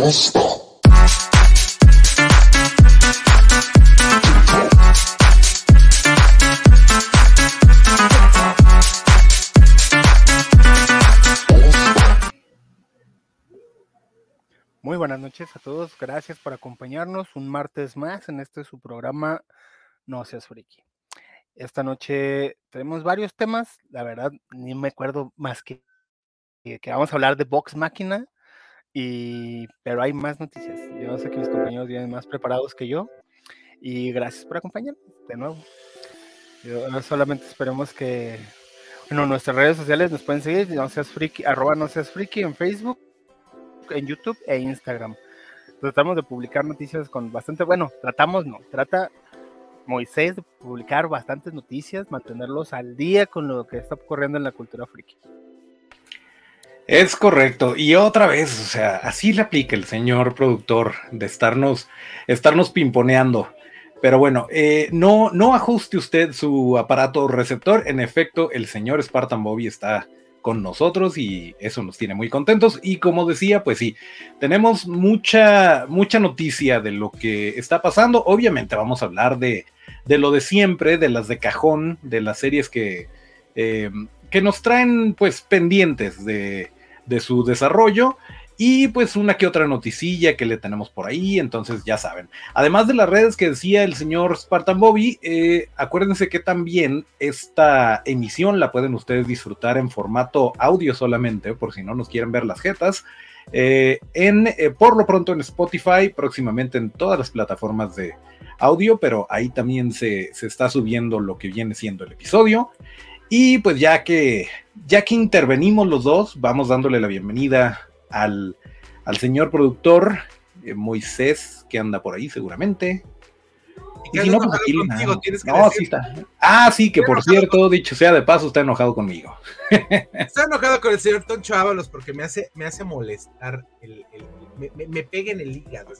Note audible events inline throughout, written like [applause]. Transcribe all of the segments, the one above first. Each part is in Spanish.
Muy buenas noches a todos, gracias por acompañarnos un martes más en este su programa No seas friki. Esta noche tenemos varios temas, la verdad ni me acuerdo más que que vamos a hablar de Vox Máquina, y, pero hay más noticias. Yo sé que mis compañeros vienen más preparados que yo y gracias por acompañarnos de nuevo. Yo, solamente esperemos que, bueno, nuestras redes sociales nos pueden seguir, no seas friki, arroba no seas friki en Facebook, en YouTube e Instagram. Tratamos de publicar noticias con bastante, bueno, tratamos, no, trata Moisés de publicar bastantes noticias, mantenerlos al día con lo que está ocurriendo en la cultura friki. Es correcto. Y otra vez, o sea, así le aplica el señor productor de estarnos, estarnos pimponeando. Pero bueno, eh, no, no ajuste usted su aparato receptor. En efecto, el señor Spartan Bobby está con nosotros y eso nos tiene muy contentos. Y como decía, pues sí, tenemos mucha, mucha noticia de lo que está pasando. Obviamente vamos a hablar de, de lo de siempre, de las de cajón, de las series que, eh, que nos traen pues pendientes de, de su desarrollo y pues una que otra noticilla que le tenemos por ahí, entonces ya saben. Además de las redes que decía el señor Spartan Bobby, eh, acuérdense que también esta emisión la pueden ustedes disfrutar en formato audio solamente, por si no nos quieren ver las jetas. Eh, en, eh, por lo pronto en Spotify, próximamente en todas las plataformas de audio, pero ahí también se, se está subiendo lo que viene siendo el episodio. Y pues ya que, ya que intervenimos los dos, vamos dándole la bienvenida al, señor productor eh, Moisés, que anda por ahí seguramente. Y, si no, pues aquí no, sí está. Ah, sí, que por cierto, dicho sea de paso, está enojado conmigo. [laughs] Está enojado con el señor Toncho Ábalos porque me hace, me hace molestar, el, me, me, pega en el hígado.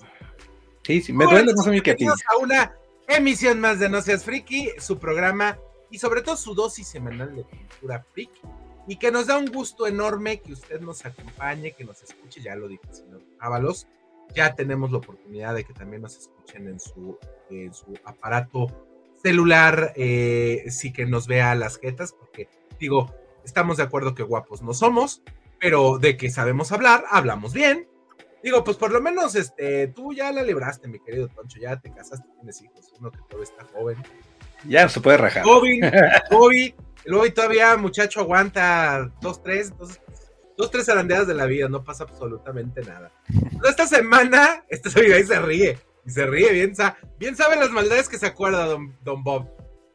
Sí, sí, me duele más a mí que a ti. a una emisión más de No Seas Friki, su programa y sobre todo su dosis semanal de cultura freak. Y que nos da un gusto enorme que usted nos acompañe, que nos escuche, ya lo dijo el señor Ábalos. Ya tenemos la oportunidad de que también nos escuchen en su, en su aparato celular, eh, sí que nos vea las jetas, porque digo, estamos de acuerdo que guapos no somos, pero de que sabemos hablar, hablamos bien. Digo, pues por lo menos este, tú ya la libraste, mi querido Toncho, ya te casaste, tienes hijos, uno que todavía está joven, ya se puede rajar. Bobby, [laughs] Bobby, Bobby todavía, muchacho, aguanta dos, tres, dos, dos, tres arandeadas de la vida, no pasa absolutamente nada. esta semana, esta semana se ríe, y se ríe bien, bien sabe las maldades que se acuerda don, don Bob.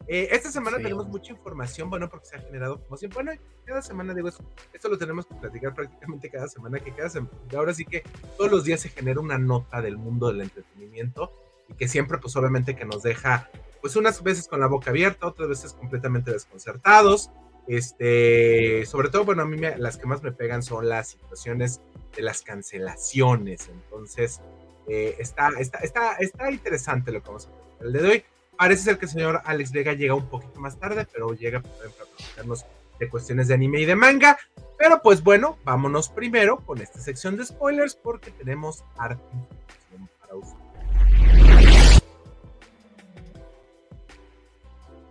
Eh, esta semana tenemos mucha información, bueno, porque se ha generado como siempre. Bueno, cada semana digo esto, esto lo tenemos que platicar prácticamente cada semana, que cada semana, ahora sí que todos los días se genera una nota del mundo del entretenimiento y que siempre, pues obviamente que nos deja pues unas veces con la boca abierta, otras veces completamente desconcertados. Este, sobre todo, bueno, a mí las que más me pegan son las situaciones de las cancelaciones. Entonces, eh, está, está, está, está interesante lo que vamos a ver el de hoy. Parece ser que el señor Alex Vega llega un poquito más tarde, pero llega para platicarnos de cuestiones de anime y de manga. Pero pues bueno, vámonos primero con esta sección de spoilers porque tenemos arte para usted.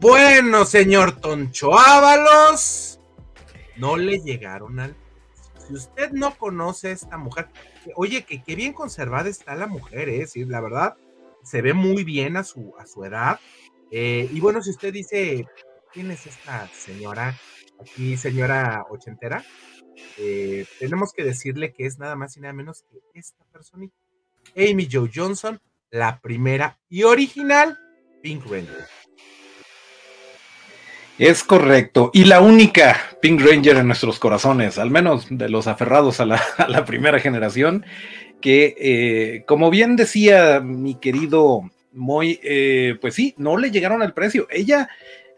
Bueno, señor Toncho Ábalos, no le llegaron al. Si usted no conoce a esta mujer, oye, que qué bien conservada está la mujer, ¿eh? La verdad, se ve muy bien a su, a su edad. Eh, y bueno, si usted dice, ¿quién es esta señora? Aquí, señora ochentera, eh, tenemos que decirle que es nada más y nada menos que esta personita. Amy Joe Johnson, la primera y original Pink Ranger. Es correcto. Y la única Pink Ranger en nuestros corazones, al menos de los aferrados [laughs] a la, primera generación, que eh, como bien decía mi querido Moy, eh, pues sí, no le llegaron al precio. Ella,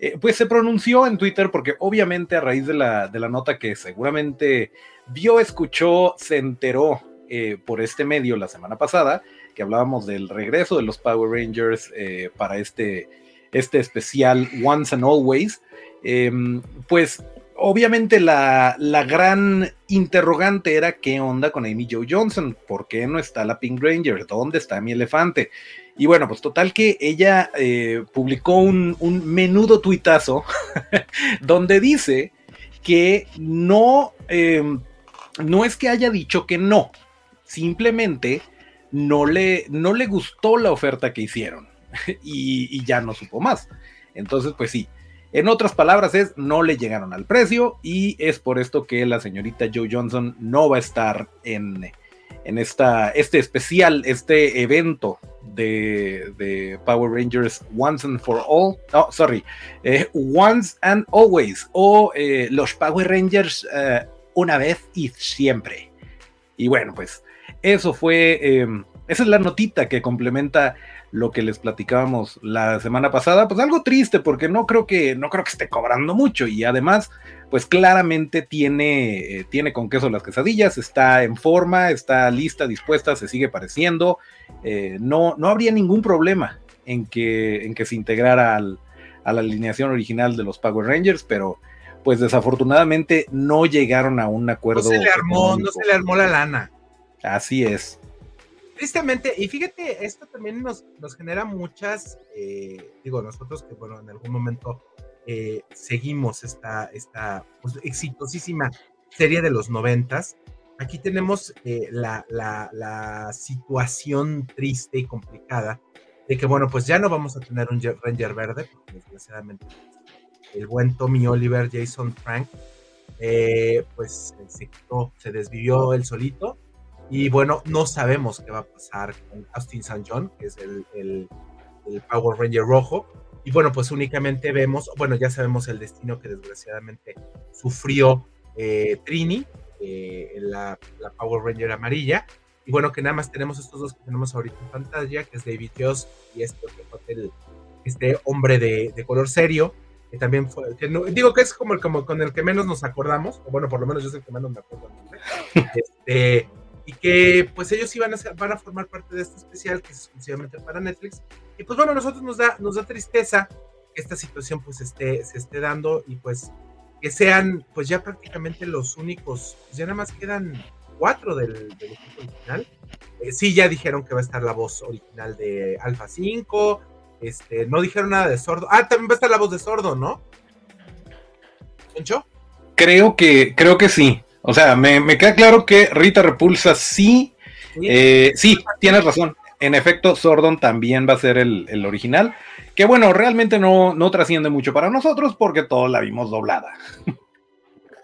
eh, pues se pronunció en Twitter porque obviamente a raíz de la, de la nota que seguramente vio, escuchó, se enteró por este medio la semana pasada, que hablábamos del regreso de los Power Rangers para este, este especial Once and Always, em, pues obviamente la, la, gran interrogante era qué onda con Amy Joe Johnson, ¿por qué no está la Pink Ranger? ¿Dónde está mi elefante? Y bueno, pues total que ella eh, publicó un, un, menudo tuitazo [laughs] donde dice que no, eh, no es que haya dicho que no, simplemente no le, no le gustó la oferta que hicieron [laughs] y, ya no supo más. Entonces, pues sí, en otras palabras es, no le llegaron al precio y es por esto que la señorita Joe Johnson no va a estar en, en esta, este especial, este evento de, Power Rangers Once and for All, no, sorry, eh, Once and Always o eh, los Power Rangers eh, una vez y siempre. Y bueno, pues eso fue, esa es la notita que complementa lo que les platicábamos la semana pasada, pues algo triste porque no creo que no creo que esté cobrando mucho y además pues claramente tiene eh, tiene con queso las quesadillas, está en forma, está lista, dispuesta, se sigue pareciendo, eh, no no habría ningún problema en que en que se integrara al, a la alineación original de los Power Rangers, pero pues desafortunadamente no llegaron a un acuerdo. No se le armó, económico. no se le armó la lana. Así es tristemente, y fíjate, esto también nos, nos genera muchas, eh, digo, nosotros que, bueno, en algún momento eh, seguimos esta, esta pues, exitosísima serie de los noventas, aquí tenemos eh, la, la, situación triste y complicada de que, bueno, pues ya no vamos a tener un Ranger verde, porque desgraciadamente el buen Tommy Oliver, Jason Frank, pues se quitó, se desvivió él solito, y bueno, no sabemos qué va a pasar con Austin St. John, que es el, el, el, Power Ranger rojo. Y bueno, pues únicamente vemos, bueno, ya sabemos el destino que desgraciadamente sufrió eh, Trini, eh, la, la, Power Ranger amarilla. Y bueno, que nada más tenemos estos dos que tenemos ahorita en pantalla, que es David Joss y este, el, este hombre de, de, color serio, que también fue, que no, digo que es como, como con el que menos nos acordamos, o bueno, por lo menos yo soy el que menos me acuerdo. [laughs] Este, y que pues ellos iban a, van a formar parte de este especial que es exclusivamente para Netflix. Y pues bueno, a nosotros nos da, nos da tristeza que esta situación pues esté, se esté dando y pues que sean pues ya prácticamente los únicos, ya nada más quedan cuatro del, del equipo original. Eh, sí, ya dijeron que va a estar la voz original de Alpha 5, este, no dijeron nada de Sordo. Ah, también va a estar la voz de Sordo, ¿no? ¿Encho? Creo que, creo que sí. O sea, me, me, queda claro que Rita Repulsa sí, eh, sí, tienes razón. En efecto, Sordon también va a ser el, el original, que bueno, realmente no, no, trasciende mucho para nosotros porque todos la vimos doblada. [laughs]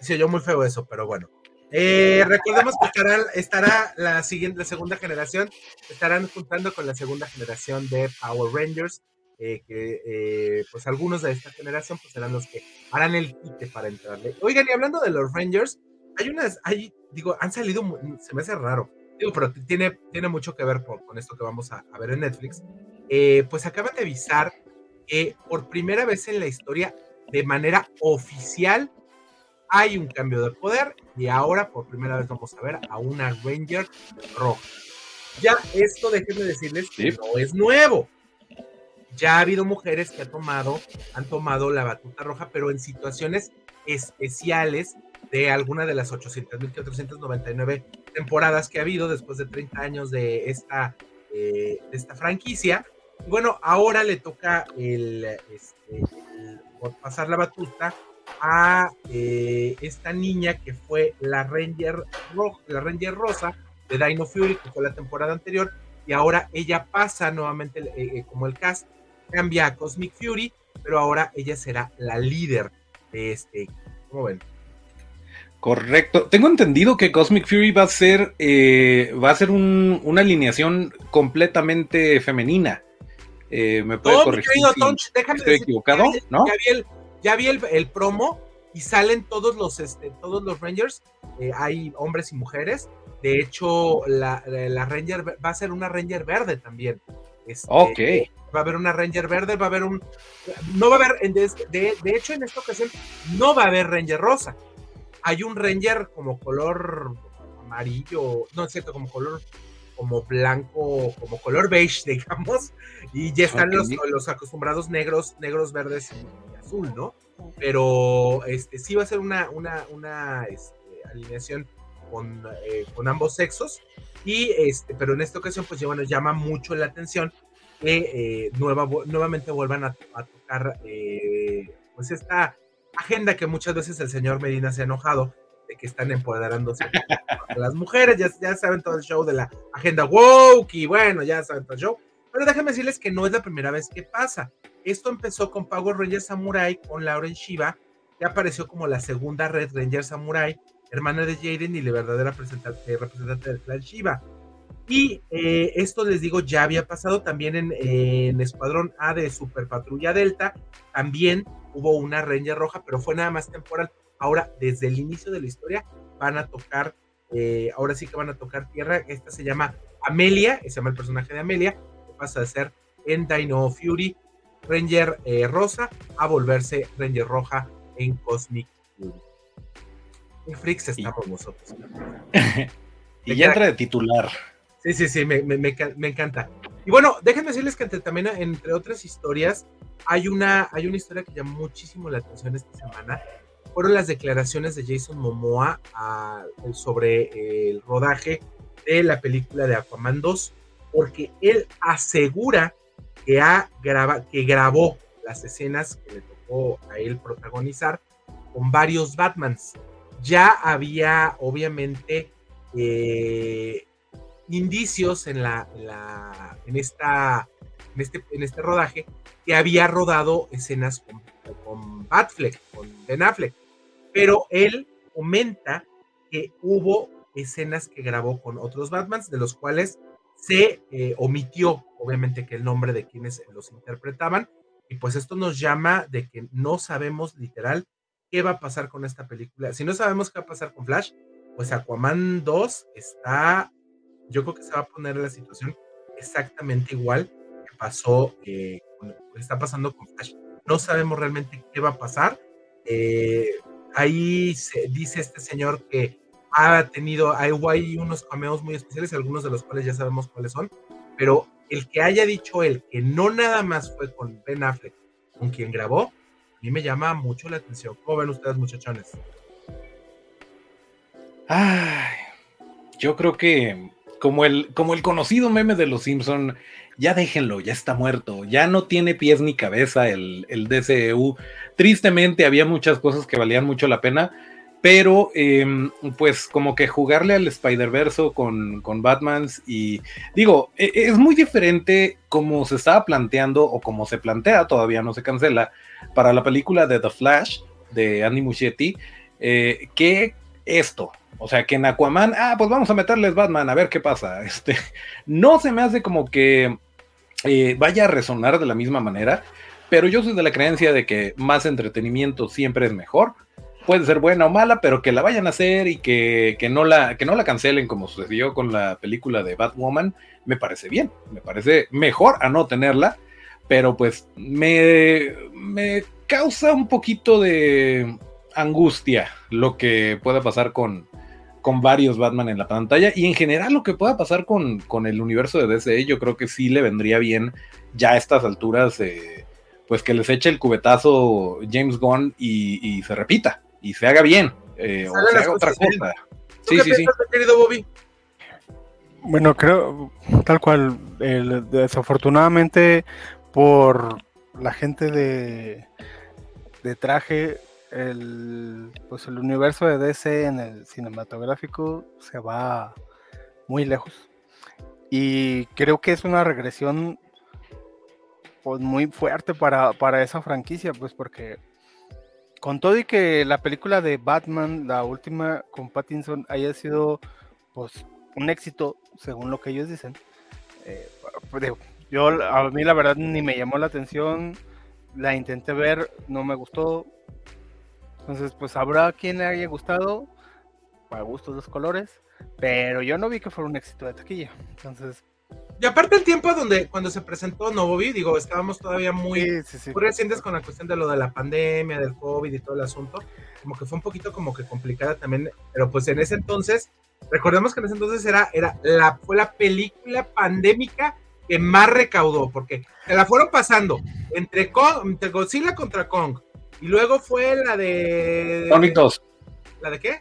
Sí, yo muy feo eso, pero bueno. Eh, recordemos que estará, estará, la siguiente, la segunda generación, estarán juntando con la segunda generación de Power Rangers, eh, que eh, pues algunos de esta generación pues serán los que harán el quite para entrarle. Oigan, y hablando de los Rangers, hay unas, hay, digo, han salido, se me hace raro, digo, pero tiene, tiene mucho que ver por, con esto que vamos a, a ver en Netflix. Eh, pues acaban de avisar que por primera vez en la historia, de manera oficial, hay un cambio de poder y ahora por primera vez vamos a ver a una Ranger roja. Ya esto, déjenme decirles que sí. no es nuevo. Ya ha habido mujeres que han tomado, han tomado la batuta roja, pero en situaciones especiales de alguna de las 800.499 temporadas que ha habido después de 30 años de esta, eh, de esta franquicia. Y bueno, ahora le toca el, este, pasar la batuta a eh, esta niña que fue la Ranger, Roja, la Ranger Rosa de Dino Fury, que fue la temporada anterior, y ahora ella pasa nuevamente eh, como el cast, cambia a Cosmic Fury, pero ahora ella será la líder de este. ¿Cómo ven? Correcto. Tengo entendido que Cosmic Fury va a ser, eh, va a ser un, una alineación completamente femenina. Eh, me puede no, corregir querido, si Tonch, déjame estoy decir, equivocado, ya, ¿no? Ya vi el, ya vi el, el promo y salen todos los, este, todos los Rangers. Eh, hay hombres y mujeres. De hecho, la, la, Ranger va a ser una Ranger verde también. Este, ok. Va a haber una Ranger verde, va a haber un. No va a haber. De, de, de hecho, en esta ocasión, no va a haber Ranger rosa hay un Ranger como color amarillo, no es cierto, como color como blanco, como color beige, [laughs] digamos, y ya están los, los acostumbrados negros, negros, verdes y azul, ¿no? Pero este sí va a ser una, una, una este, alineación con, eh, con ambos sexos, y este, pero en esta ocasión, pues ya bueno, llama mucho la atención que eh, nueva, nuevamente vuelvan a, tocar eh, pues esta agenda que muchas veces el señor Medina se ha enojado de que están empoderándose a [laughs] las mujeres, ya, ya saben todo el show de la agenda woke y bueno, ya saben todo el show. Pero déjenme decirles que no es la primera vez que pasa. Esto empezó con Power Ranger Samurai, con Lauren Shiva, que apareció como la segunda Red Ranger Samurai, hermana de Jaden y la verdadera representante, representante del clan Shiva. Y eh, esto les digo, ya había pasado también en, Escuadrón A de Super Patrulla Delta. También hubo una Ranger roja, pero fue nada más temporal. Ahora, desde el inicio de la historia, van a tocar, eh, ahora sí que van a tocar tierra. Esta se llama Amelia, se llama el personaje de Amelia, que pasa de ser en Dino Fury Ranger eh, rosa a volverse Ranger roja en Cosmic Fury. Un freaks estamos nosotros. [laughs] y ya entra de titular. Sí, sí, sí, me, encanta. Y bueno, déjenme decirles que también, entre otras historias, hay una, hay una historia que llamó muchísimo la atención esta semana. Fueron las declaraciones de Jason Momoa sobre el rodaje de la película de Aquaman 2, porque él asegura que, ha que grabó las escenas que le tocó a él protagonizar con varios Batmans. Ya había, obviamente, eh, indicios en, la, en, esta, en, este, en este rodaje que había rodado escenas con, con Batfleck, con Ben Affleck, pero él comenta que hubo escenas que grabó con otros Batmans, de los cuales se eh, omitió, obviamente, que el nombre de quienes los interpretaban, y pues esto nos llama de que no sabemos literal qué va a pasar con esta película. Si no sabemos qué va a pasar con Flash, pues Aquaman 2 está yo creo que se va a poner la situación exactamente igual que pasó, eh, está pasando con Flash. No sabemos realmente qué va a pasar. Eh, ahí dice este señor que ha tenido, hay, hay unos cameos muy especiales, algunos de los cuales ya sabemos cuáles son, pero el que haya dicho él que no nada más fue con Ben Affleck, con quien grabó, a mí me llama mucho la atención. ¿Cómo ven ustedes, muchachones? Ay, yo creo que como el, como el conocido meme de los Simpson, ya déjenlo, ya está muerto, ya no tiene pies ni cabeza el, el DCEU. Tristemente había muchas cosas que valían mucho la pena, pero em, pues como que jugarle al Spider-Verse con, con y digo, e, es muy diferente como se estaba planteando o como se plantea, todavía no se cancela, para la película de The Flash de Andy Muschietti, eh, que esto, o sea, que en Aquaman, ah, pues vamos a meterles Batman, a ver qué pasa. [laughs] Este, no se me hace como que eh, vaya a resonar de la misma manera, pero yo soy de la creencia de que más entretenimiento siempre es mejor. Puede ser buena o mala, pero que la vayan a hacer y que, no, la, que no la cancelen como sucedió con la película de Batwoman, me parece bien. Me parece mejor a no tenerla, pero pues me, me causa un poquito de angustia lo que pueda pasar con, con varios Batman en la pantalla y en general lo que pueda pasar con, con el universo de DC, yo creo que sí le vendría bien ya a estas alturas, eh, pues que les eche el cubetazo James Gunn y, se repita y se haga bien eh, o se haga otra cosa. Sí, sí, sí. querido Bobby? Bueno, creo, tal cual, desafortunadamente por la gente de, de traje el, pues el universo de DC en el cinematográfico se va muy lejos. Y creo que es una regresión pues, muy fuerte para, para esa franquicia, pues porque con todo y que la película de Batman, la última con Pattinson, haya sido pues un éxito, según lo que ellos dicen, eh, pues, yo a mí la verdad ni me llamó la atención, la intenté ver, no me gustó, entonces, pues habrá quien le haya gustado, para gustos los colores, pero yo no vi que fuera un éxito de taquilla. Entonces. Y aparte el tiempo donde cuando se presentó Novovi, digo, estábamos todavía muy, recientes con la cuestión de lo de la pandemia, del COVID y todo el asunto, como que fue un poquito como que complicada también, pero pues en ese entonces Recordemos que en ese entonces era, era la, fue la película pandémica que más recaudó, porque se la fueron pasando entre, entre Godzilla contra Kong, y luego fue la de... Sonic 2. ¿La de qué?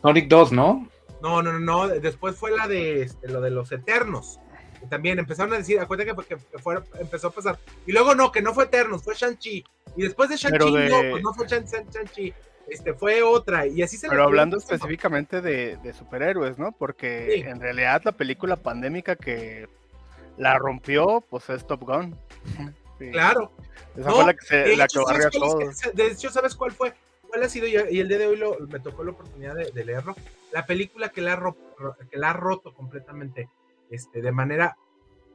Sonic 2, ¿no? No, no, no, no. Después fue la de este, lo de los Eternos. Que también empezaron a decir, acuérdate que, que fue, empezó a pasar. Y luego no, que no fue Eternos, fue Shang-Chi. Y después de Shang-Chi, no, pues no fue Shang-Chi. Este, fue otra, y así se Pero hablando específicamente de, de, superhéroes, ¿no? Porque en realidad la película pandémica que la rompió, pues es Top Gun. Claro. Esa fue la que, se, la que barrió a todos. De hecho, ¿sabes cuál fue? ¿Cuál ha sido? Y el día de hoy lo, me tocó la oportunidad de, leerlo. La película que la, ha que la ha roto completamente este, de manera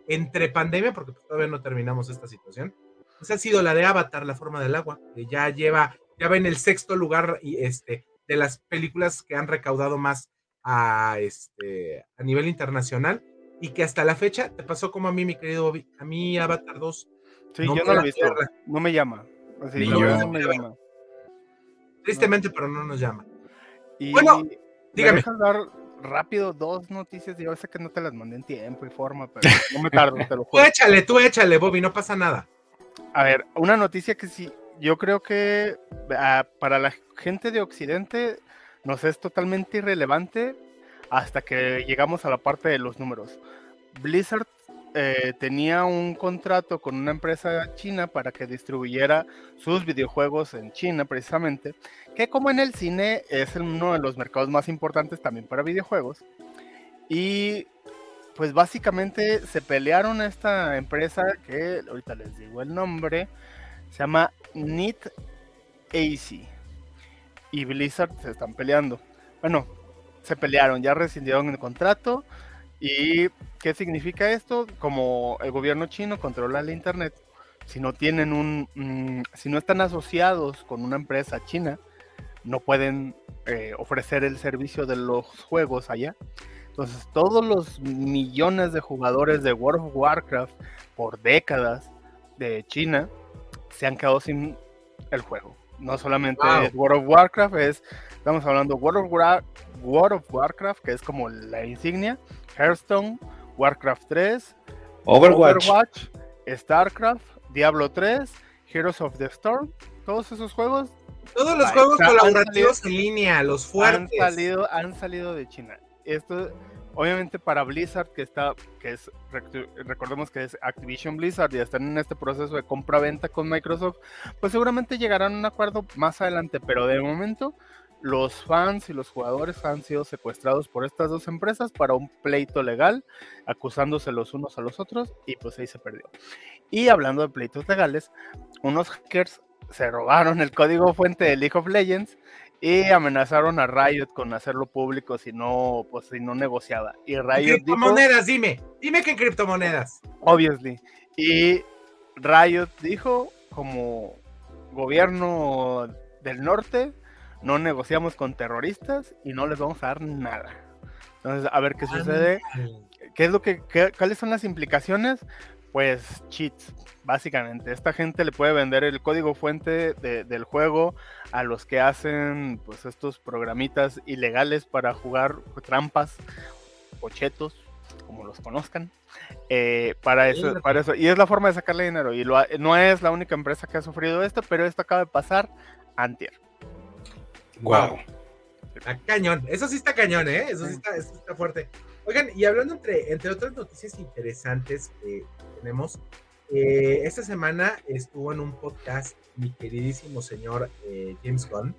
entre pandemia, porque pues, todavía no terminamos esta situación, pues ha sido la de Avatar, La forma del agua, que ya lleva, ya va en el sexto lugar y, este, de las películas que han recaudado más a, este, a nivel internacional y que hasta la fecha te pasó como a mí, mi querido Bobby, a mí Avatar 2 Sí, yo no lo he visto. No me llama. no me llama. Tristemente, pero no nos llama. Y bueno, dígame. ¿me dar rápido dos noticias. Yo sé que no te las mandé en tiempo y forma, pero no me tardo, te lo [laughs] juro. Tú échale, tú échale, Bobby, no pasa nada. A ver, una noticia que sí, yo creo que ah, para la gente de Occidente nos es totalmente irrelevante hasta que llegamos a la parte de los números. Blizzard eh, tenía un contrato con una empresa china para que distribuyera sus videojuegos en China precisamente, que como en el cine es uno de los mercados más importantes también para videojuegos. Y pues básicamente se pelearon esta empresa que ahorita les digo el nombre, se llama Nit AC. Y Blizzard se están peleando. Bueno, se pelearon, ya rescindieron el contrato ¿Y qué significa esto? Como el gobierno chino controla el Internet, si no tienen un, mm, si no están asociados con una empresa china, no pueden eh, ofrecer el servicio de los juegos allá. Entonces todos los millones de jugadores de World of Warcraft por décadas de China se han quedado sin el juego. No solamente World of Warcraft, es, estamos hablando World of, World of Warcraft, que es como la insignia, Hearthstone, Warcraft 3, Overwatch. StarCraft, Diablo 3, Heroes of the Storm, todos esos juegos. Todos los juegos colaborativos en línea, los fuertes. Han salido, han salido de China. Esto, obviamente, para Blizzard, que está, que es, recordemos que es Activision Blizzard y están en este proceso de compra-venta con Microsoft, pues seguramente llegarán a un acuerdo más adelante, pero de momento los fans y los jugadores han sido secuestrados por estas dos empresas para un pleito legal, acusándose los unos a los otros, y pues ahí se perdió. Y hablando de pleitos legales, unos hackers se robaron el código fuente de League of Legends y amenazaron a Riot con hacerlo público si no, pues si no negociaba. Y Riot criptomonedas, dime, dime que en criptomonedas. Obviously. Y Riot dijo como gobierno del norte, no negociamos con terroristas y no les vamos a dar nada. Entonces, a ver qué sucede. ¿Qué es lo que, ¿Cuáles son las implicaciones? Pues cheats, básicamente. Esta gente le puede vender el código fuente del juego a los que hacen pues estos programitas ilegales para jugar trampas o chetos, como los conozcan. Eh, para eso, para eso. Y es la forma de sacarle dinero. Y no es la única empresa que ha sufrido esto, pero esto acaba de pasar antier. Wow. Está cañón. Eso sí está cañón, ¿eh? Eso sí está, fuerte. Oigan, y hablando entre, entre otras noticias interesantes que tenemos, eh, esta semana estuvo en un podcast mi queridísimo señor eh, James Gunn.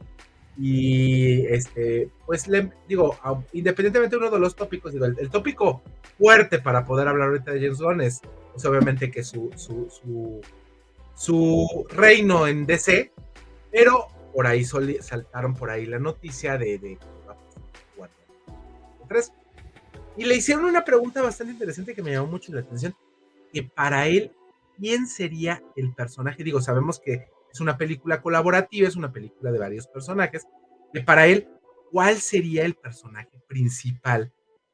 Y este, pues le digo, independientemente de uno de los tópicos, digo, el, tópico fuerte para poder hablar ahorita de James Gunn es, pues, obviamente que su, su, su, su reino en DC, pero por ahí saltaron por ahí la noticia de, de, y le hicieron una pregunta bastante interesante que me llamó mucho la atención, que para él, ¿quién sería el personaje? Digo, sabemos que es una película colaborativa, es una película de varios personajes, y para él, ¿cuál sería el personaje principal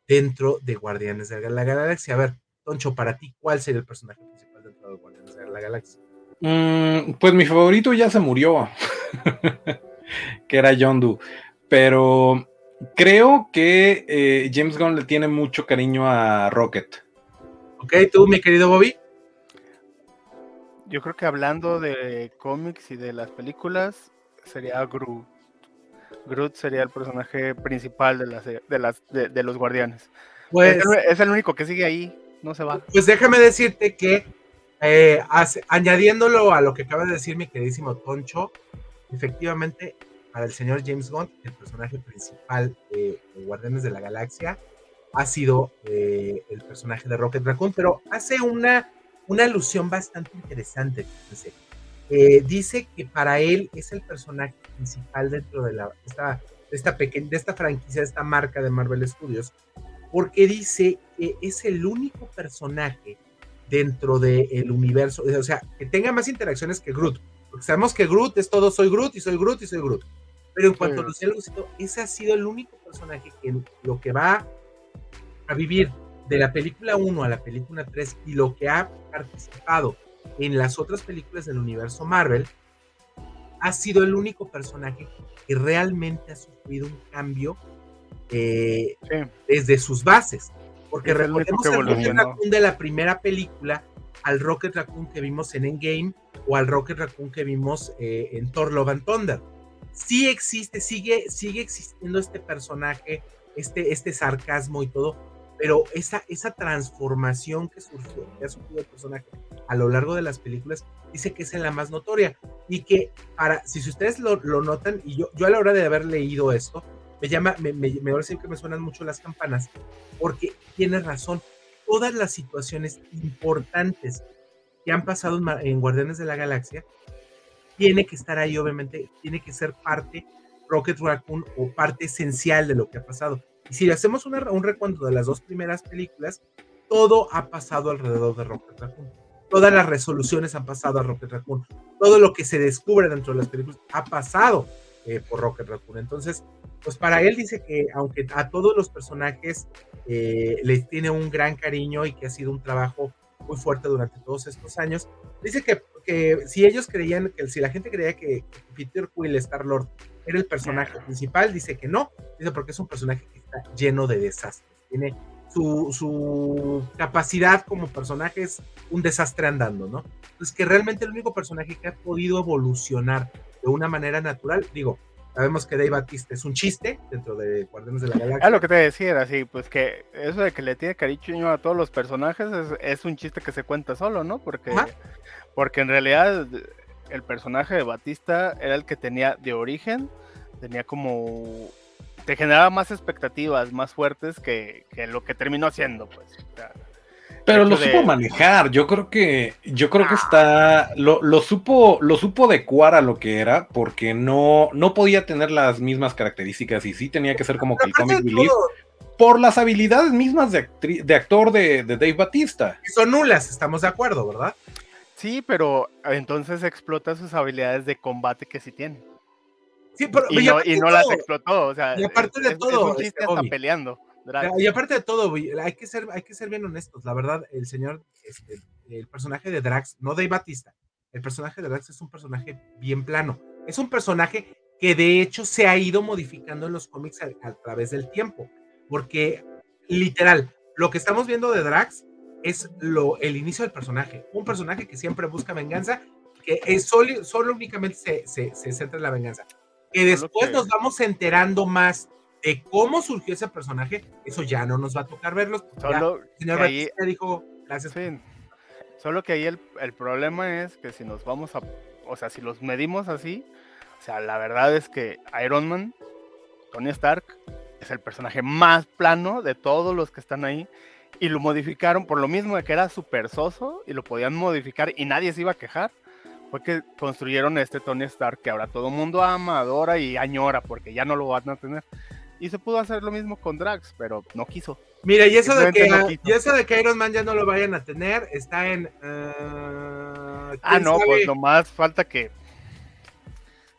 dentro de Guardianes de la Galaxia? A ver, Toncho, para ti, ¿cuál sería el personaje principal dentro de Guardianes de la Galaxia? Mm, pues mi favorito ya se murió, [laughs] que era Yondu. Pero Creo que eh, James Gunn le tiene mucho cariño a Rocket. Ok, tú, mi querido Bobby. Yo creo que hablando de cómics y de las películas, sería Groot. Groot sería el personaje principal de, las, de, las, de, los guardianes. Pues, es, el, es, el, único que sigue ahí, no se va. Pues déjame decirte que, eh, añadiéndolo a lo que acaba de decir mi queridísimo Toncho, efectivamente, para el señor James Gunn, el personaje principal de, Guardianes de la Galaxia ha sido eh, el personaje de Rocket Raccoon, pero hace una, una alusión bastante interesante. Eh, dice que para él es el personaje principal dentro de, la, esta, de, esta pequeña, de esta franquicia, de esta marca de Marvel Studios, porque dice que es el único personaje dentro del universo, o sea, que tenga más interacciones que Groot. Porque sabemos que Groot es todo, soy Groot y soy Groot y soy Groot. Pero en cuanto a los diálogos, ese ha sido el único personaje que lo que va a vivir de la película 1 a la película 3 y lo que ha participado en las otras películas del universo Marvel, ha sido el único personaje que realmente ha sufrido un cambio eh, desde sus bases. Porque recordemos el Rocket Raccoon de la primera película al Rocket Raccoon que vimos en Endgame o al Rocket Raccoon que vimos eh, en Thor Love and Thunder. Sí existe, sigue, sigue existiendo este personaje, este, este sarcasmo y todo, pero esa, esa transformación que surgió, que ha surgido el personaje a lo largo de las películas, dice que es la más notoria y que para, si ustedes lo, lo notan, y yo, yo a la hora de haber leído esto, me llama, me, me, me que me suenan mucho las campanas, porque tiene razón, todas las situaciones importantes que han pasado en Guardianes de la Galaxia, tiene que estar ahí, obviamente, tiene que ser parte Rocket Raccoon o parte esencial de lo que ha pasado. Y si hacemos un recuento de las dos primeras películas, todo ha pasado alrededor de Rocket Raccoon. Todas las resoluciones han pasado a Rocket Raccoon. Todo lo que se descubre dentro de las películas ha pasado eh, por Rocket Raccoon. Entonces, pues para él dice que aunque a todos los personajes eh, les tiene un gran cariño y que ha sido un trabajo muy fuerte durante todos estos años, dice que, que si ellos creían, que si la gente creía que Peter Quill, Star Lord, era el personaje principal, dice que no, dice porque es un personaje que está lleno de desastres, tiene su, su, capacidad como personaje es un desastre andando, ¿no? Entonces que realmente el único personaje que ha podido evolucionar de una manera natural, digo, sabemos que Dave Batista es un chiste dentro de Guardianes de la Galaxia. Es lo que te decía, así, pues que eso de que le tiene cariño a todos los personajes es, es un chiste que se cuenta solo, ¿no? Porque, porque en realidad el personaje de Batista era el que tenía de origen, tenía como te generaba más expectativas más fuertes que, lo que terminó haciendo, pues. Pero lo supo manejar, yo creo que, yo creo que está, lo, lo, supo, lo supo adecuar a lo que era, porque no, no podía tener las mismas características y sí tenía que ser como que el comic relief por las habilidades mismas de, de actor de, de, Dave Batista. son nulas, estamos de acuerdo, ¿verdad? Sí, pero entonces explota sus habilidades de combate que sí tiene y, no, las explotó, o sea, y aparte de todo, es está peleando. Y aparte de todo, hay que, ser, hay que ser bien honestos. La verdad, el señor, este, el personaje de Drax, no de Batista, el personaje de Drax es un personaje bien plano. Es un personaje que de hecho se ha ido modificando en los cómics a, través del tiempo. Porque, literal, lo que estamos viendo de Drax es lo, el inicio del personaje. Un personaje que siempre busca venganza, que es solo, solo únicamente se, se, se centra en la venganza que después nos vamos enterando más de cómo surgió ese personaje, eso ya no nos va a tocar verlos. Solo señor ahí, dijo, gracias. Solo que ahí el, el, problema es que si nos vamos a, o sea, si los medimos así, o sea, la verdad es que Iron Man, Tony Stark, es el personaje más plano de todos los que están ahí. Y lo modificaron por lo mismo de que era súper soso y lo podían modificar y nadie se iba a quejar fue que construyeron este Tony Stark que ahora todo mundo ama, adora y añora porque ya no lo van a tener. Y se pudo hacer lo mismo con Drax, pero no quiso. Mira, y eso, de que, y eso de que Iron Man ya no lo vayan a tener está en... Uh, ah, no, pues nomás falta que...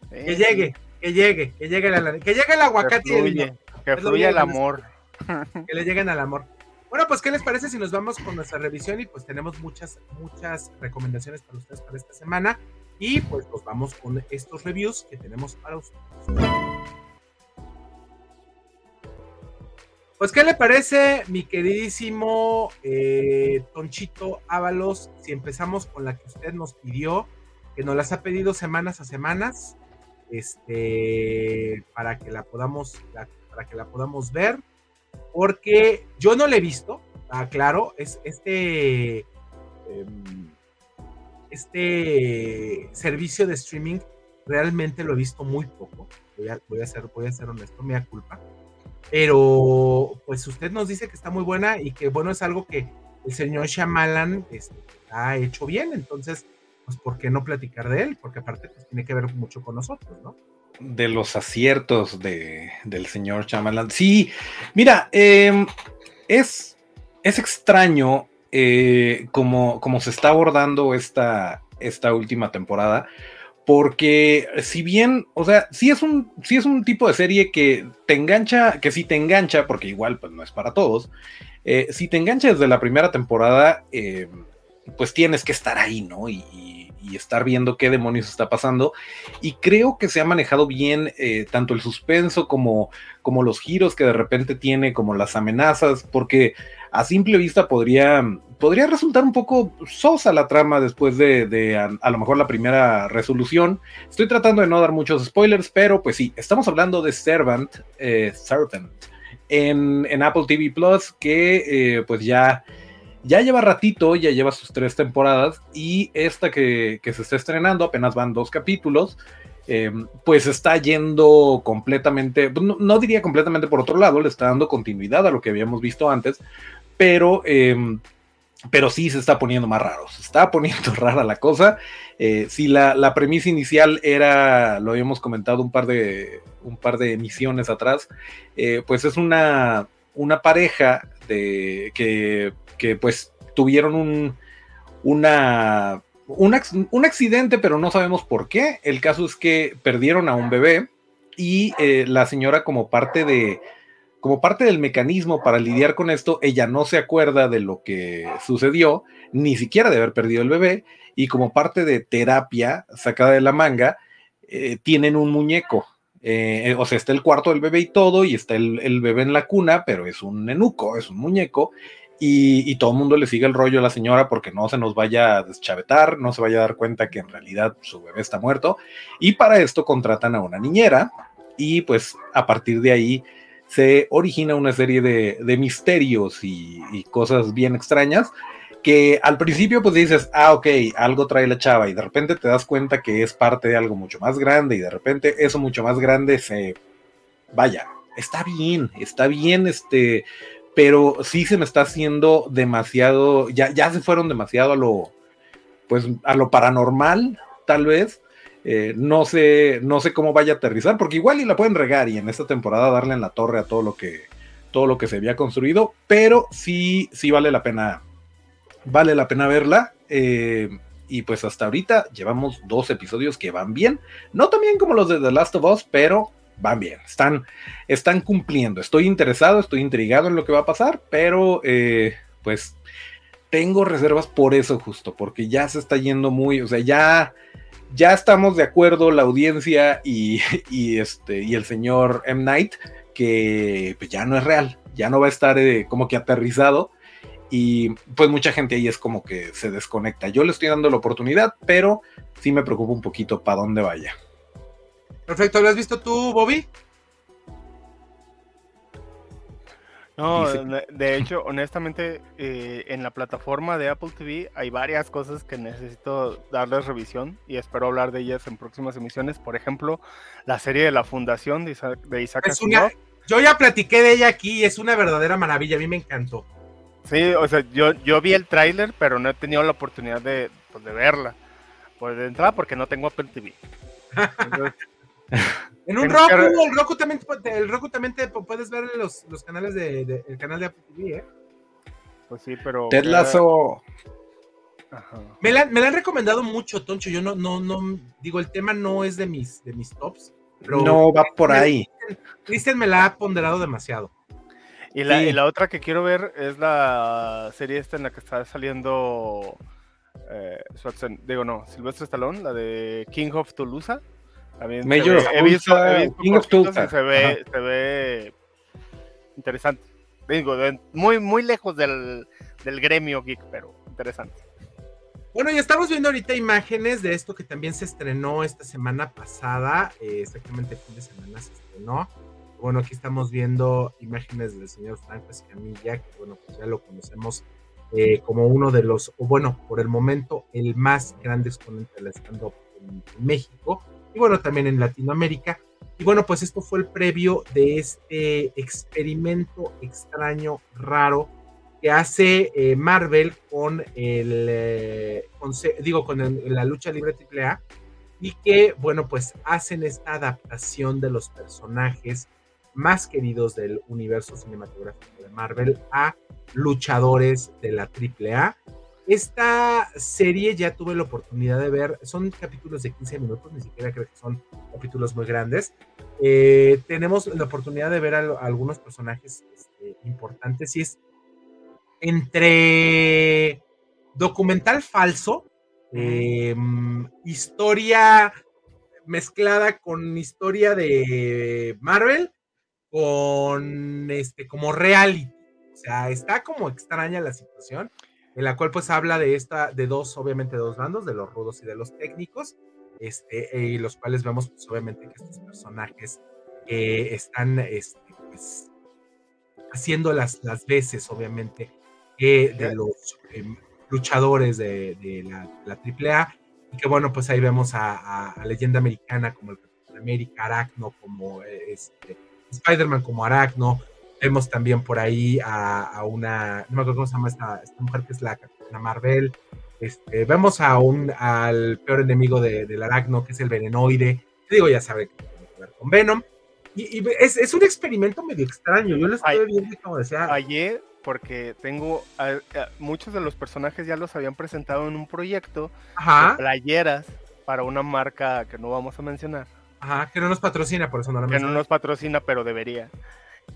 que llegue, que llegue, que llegue, la, que llegue el aguacate. Que fluye, que fluya el amor. [laughs] Que le lleguen al amor. Bueno, pues, ¿qué les parece si nos vamos con nuestra revisión? Y pues tenemos muchas, muchas recomendaciones para ustedes para esta semana. Y pues nos vamos con estos reviews que tenemos para ustedes. Pues, ¿qué le parece, mi queridísimo eh, Tonchito Ábalos? Si empezamos con la que usted nos pidió, que nos las ha pedido semanas a semanas, este, para que la podamos, para que la podamos ver, porque yo no la he visto, ah, claro, es este, em, este servicio de streaming realmente lo he visto muy poco. Voy a, voy a ser, voy a ser honesto, me da culpa pero pues usted nos dice que está muy buena y que bueno, es algo que el señor Shyamalan este, ha hecho bien, entonces, pues ¿por qué no platicar de él? Porque aparte pues, tiene que ver mucho con nosotros, ¿no? De los aciertos de, del señor Shyamalan. Sí, mira, em, es, es extraño eh, como, como se está abordando esta, esta última temporada, porque si bien, o sea, sí es un, sí es un tipo de serie que te engancha, que si te engancha, porque igual pues no es para todos, eh, si te engancha desde la primera temporada, eh, pues tienes que estar ahí, ¿no? Y, estar viendo qué demonios está pasando. Y creo que se ha manejado bien eh, tanto el suspenso como, como los giros que de repente tiene, como las amenazas, porque a simple vista podría, podría resultar un poco sosa la trama después de, a, lo mejor la primera resolución. Estoy tratando de no dar muchos spoilers, pero pues sí, estamos hablando de Servant, eh, Servant en, Apple TV Plus, que eh, pues ya, ya lleva ratito, ya lleva sus tres temporadas y esta que, se está estrenando, apenas van dos capítulos. Em, pues está yendo completamente, no, no, diría completamente por otro lado, le está dando continuidad a lo que habíamos visto antes, pero, em, pero sí se está poniendo más raro, se está [laughs] poniendo rara la cosa. Eh, si la, premisa inicial era, lo habíamos comentado un par de, un par de emisiones atrás, eh, pues es una, una pareja de, que, que pues tuvieron un, una, un, accidente, pero no sabemos por qué. El caso es que perdieron a un bebé y eh, la señora como parte de como parte del mecanismo para lidiar con esto, ella no se acuerda de lo que sucedió, ni siquiera de haber perdido el bebé, y como parte de terapia sacada de la manga, eh, tienen un muñeco. Eh, o sea, está el cuarto del bebé y todo, y está el, bebé en la cuna, pero es un nenuco, es un muñeco, y, y, todo el mundo le sigue el rollo a la señora porque no se nos vaya a deschavetar, no se vaya a dar cuenta que en realidad su bebé está muerto, y para esto contratan a una niñera, y pues a partir de ahí se origina una serie de, misterios y, cosas bien extrañas que al principio pues dices, ah, ok, algo trae la chava y de repente te das cuenta que es parte de algo mucho más grande y de repente eso mucho más grande se, vaya, está bien, está bien, este, pero sí se me está haciendo demasiado, ya, ya se fueron demasiado a lo, pues a lo paranormal, tal vez, eh, no, sé, no sé cómo vaya a aterrizar, porque igual y la pueden regar y en esta temporada darle en la torre a todo lo que, todo lo que se había construido, pero sí, sí vale la pena, vale la pena verla. Eh, y pues hasta ahorita llevamos dos episodios que van bien, no tan bien como los de The Last of Us, pero van bien, están, están cumpliendo. Estoy interesado, estoy intrigado en lo que va a pasar, pero eh, pues tengo reservas por eso justo, porque ya se está yendo muy, o sea, ya ya estamos de acuerdo la audiencia [laughs] y, este, y el señor M. Night que pues, ya no es real, ya no va a estar eh, como que aterrizado y pues mucha gente ahí es como que se desconecta. Yo le estoy dando la oportunidad, pero sí me preocupa un poquito para dónde vaya. Perfecto, ¿lo has visto tú, Bobby? [laughs] No, de hecho, honestamente, eh, en la plataforma de Apple TV hay varias cosas que necesito darles revisión y espero hablar de ellas en próximas emisiones. Por ejemplo, la serie de la Fundación de Isaac, de Yo ya platiqué de ella aquí y es una verdadera maravilla, a mí me encantó. Sí, o sea, yo, yo vi el tráiler, pero no he tenido la oportunidad de, pues, de verla. Pues de entrada porque no tengo Apple TV. [laughs] En un Roku, el Roku también, el Roku también te puedes ver los, los canales de, el canal de Apple TV, ¿eh? Pues sí, pero. Ted Lasso. Me la, me la, han recomendado mucho, Toncho. Yo no, no, no, digo, el tema no es de mis, de mis tops. no va por ahí. Cristian me la ha ponderado demasiado. Y la, y la, otra que quiero ver es la serie esta en la que está saliendo. Eh, digo, no, Silvestre Stallone, la de King of Toulouse. Major he visto, King of Se ve, se ve interesante. digo, muy, muy lejos del, del gremio geek, pero interesante. Bueno, y estamos viendo ahorita imágenes de esto que también se estrenó esta semana pasada, eh, exactamente el fin de semana se estrenó. Bueno, aquí estamos viendo imágenes del señor Franco Escamilla, que bueno, pues ya lo conocemos eh, como uno de los, o bueno, por el momento, el más grande exponente del stand-up en, México y bueno, también en Latinoamérica. Y bueno, pues esto fue el previo de este experimento extraño, raro, que hace eh, Marvel con el, eh, digo, con la lucha libre AAA y que, bueno, pues hacen esta adaptación de los personajes más queridos del universo cinematográfico de Marvel a luchadores de la AAA. Esta serie ya tuve la oportunidad de ver, son capítulos de 15 minutos, ni siquiera creo que son capítulos muy grandes. Eh, tenemos la oportunidad de ver a, algunos personajes este, importantes y es entre documental falso, em, historia mezclada con historia de Marvel, con este como reality. O sea, está como extraña la situación, en la cual pues habla de esta, de dos, obviamente dos bandos, de los rudos y de los técnicos, este, y los cuales vemos pues obviamente que estos personajes están este, pues, haciendo las, las veces, obviamente, de los em, luchadores de, la, AAA. Y que bueno, pues ahí vemos a, leyenda americana como el Capitán América, Aracno, como eh, este, Spider-Man como Aracno. Vemos también por ahí a, una, no me acuerdo cómo se llama esta, mujer que es la Capitana Marvel. Este, vemos a un, al peor enemigo del Aracno, que es el venenoide. Digo, ya sabe que tiene que ver con Venom. Y, es, es, un experimento medio extraño. Yo lo estoy viendo como decía. Ayer porque tengo muchos de los personajes ya los habían presentado en un proyecto de playeras para una marca que no vamos a mencionar. Ajá, que no nos patrocina, por eso no la Que no nos patrocina, pero debería.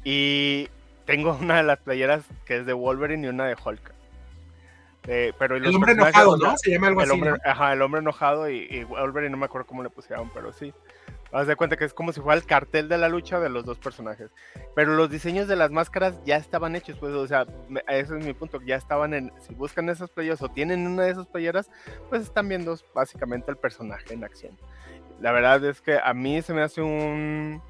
Y tengo [laughs] una de las playeras que es de Wolverine y una de Hulk. Eh, pero el hombre enojado, ¿no? Se llama algo el así. Hombre, Ajá, el hombre enojado y, y, Wolverine no me acuerdo cómo le pusieron, pero sí. Haz de cuenta que es como si fuera el cartel de la lucha de los dos personajes. Pero los diseños de las máscaras ya estaban hechos, pues, o sea, ese es mi punto, ya estaban en, si buscan esas playeras o tienen una de esas playeras, pues están viendo básicamente el personaje en acción. La verdad es que a mí se me hace un,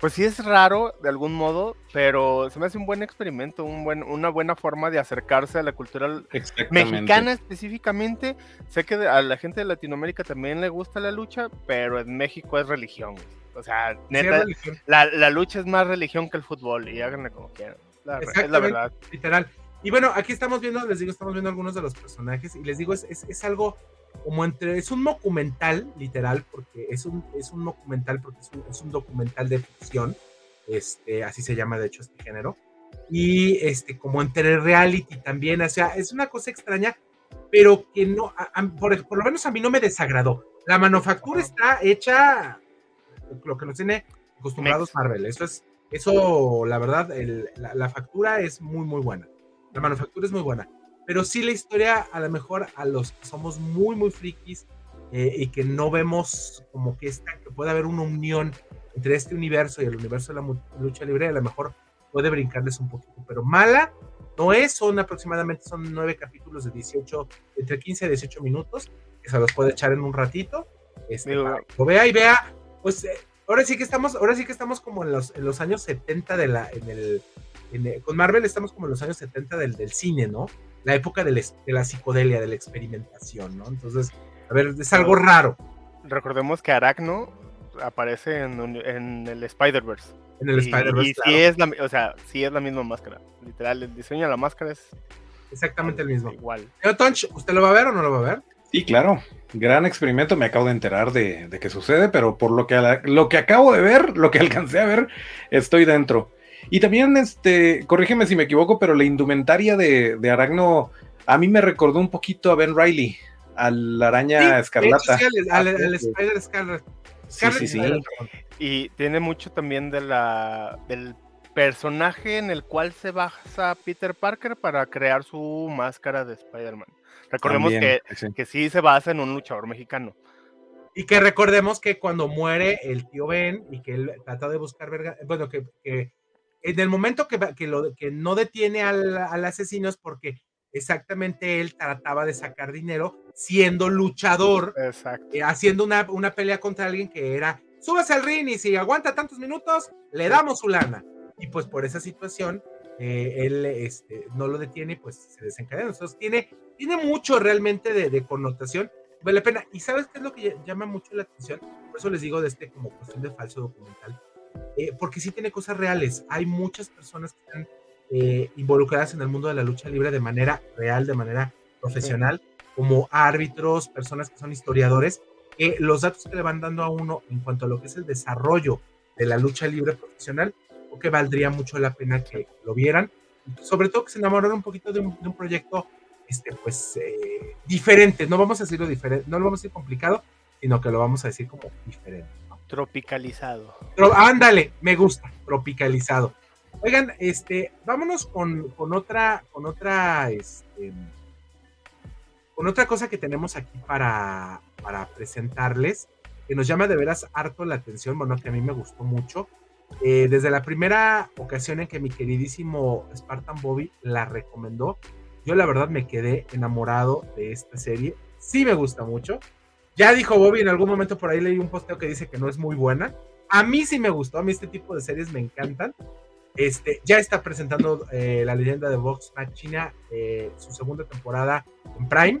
pues sí es raro de algún modo, pero se me hace un buen experimento, un buen, una buena forma de acercarse a la cultura mexicana específicamente. Sé que a la gente de Latinoamérica también le gusta la lucha, pero en México es religión. O sea, neta, la, lucha es más religión que el fútbol y háganle como quieran. es la verdad. Literal. Y bueno, aquí estamos viendo, les digo, estamos viendo algunos de los personajes y les digo, es, es, es algo como entre, es un documental, literal, porque es un, es un documental, porque es un, es un, documental de ficción, este, así se llama de hecho este género, y este, como entre reality también, o sea, es una cosa extraña, pero que no, por, por, lo menos a mí no me desagradó. La manufactura está hecha, lo que nos tiene acostumbrados Marvel, eso es, eso, la verdad, el, la, la factura es muy, muy buena, la manufactura es muy buena pero sí la historia, a lo mejor a los que somos muy, muy frikis eh, y que no vemos como que, esta, que puede haber una unión entre este universo y el universo de la lucha libre, a lo mejor puede brincarles un poquito, pero mala no es, son aproximadamente son nueve capítulos de 18, entre 15 y 18 minutos, que se los puede echar en un ratito, este, lo vea y vea, pues eh, ahora sí que estamos, ahora sí que estamos como en los, en los años 70 de la, en el, con Marvel estamos como en los años 70 del, del cine, ¿no? La época de la, psicodelia, de la experimentación, ¿no? Entonces, a ver, es algo raro. Recordemos que Aracno aparece en, el Spider-Verse. En el Spider-Verse. Y, sí es la, o sea, sí es la misma máscara. Literal, el diseño de la máscara es exactamente el mismo. Igual. ¿usted lo va a ver o no lo va a ver? Sí, claro. Gran experimento. Me acabo de enterar de, de que sucede, pero por lo que, lo que acabo de ver, lo que [laughs] alcancé a ver, estoy dentro. Y también, este, corrígeme si me equivoco, pero la indumentaria de, de Aragno a mí me recordó un poquito a Ben Riley, a la araña escarlata. Sí, al, Spider Scarlet. Sí, sí, sí. Y tiene mucho también de la, del personaje en el cual se basa Peter Parker para crear su máscara de Spider-Man. Recordemos que, sí. que sí se basa en un luchador mexicano. Y que recordemos que cuando muere el tío Ben y que él trata de buscar, bueno, que, que en el momento que, que, lo, que no detiene al, al asesino es porque exactamente él trataba de sacar dinero siendo luchador, eh, haciendo una, una, pelea contra alguien que era, súbase al ring y si aguanta tantos minutos, le damos su lana. Y pues por esa situación, eh, él este, no lo detiene y pues se desencadena. Entonces tiene, tiene mucho realmente de, de, connotación, vale la pena. Y sabes qué es lo que llama mucho la atención, por eso les digo de este como cuestión de falso documental, eh, porque sí tiene cosas reales. Hay muchas personas que están eh, involucradas en el mundo de la lucha libre de manera real, de manera profesional, como árbitros, personas que son historiadores, que los datos que le van dando a uno en cuanto a lo que es el desarrollo de la lucha libre profesional, o que valdría mucho la pena que lo vieran, sobre todo que se enamoraron un poquito de un, de un proyecto este, pues, eh, diferente, no vamos a decirlo diferente, no lo vamos a decir complicado, sino que lo vamos a decir como diferente. Tropicalizado. Pero, ándale, me gusta, tropicalizado. Oigan, este, vámonos con, con otra, con otra, este, con otra cosa que tenemos aquí para, para presentarles, que nos llama de veras harto la atención, bueno, que a mí me gustó mucho. Eh, desde la primera ocasión en que mi queridísimo Spartan Bobby la recomendó, yo la verdad me quedé enamorado de esta serie. Sí me gusta mucho. Ya dijo Bobby en algún momento por ahí leí un posteo que dice que no es muy buena. A mí sí me gustó, a mí este tipo de series me encantan. Este, ya está presentando eh, la leyenda de Vox Machina, eh, su segunda temporada en Prime.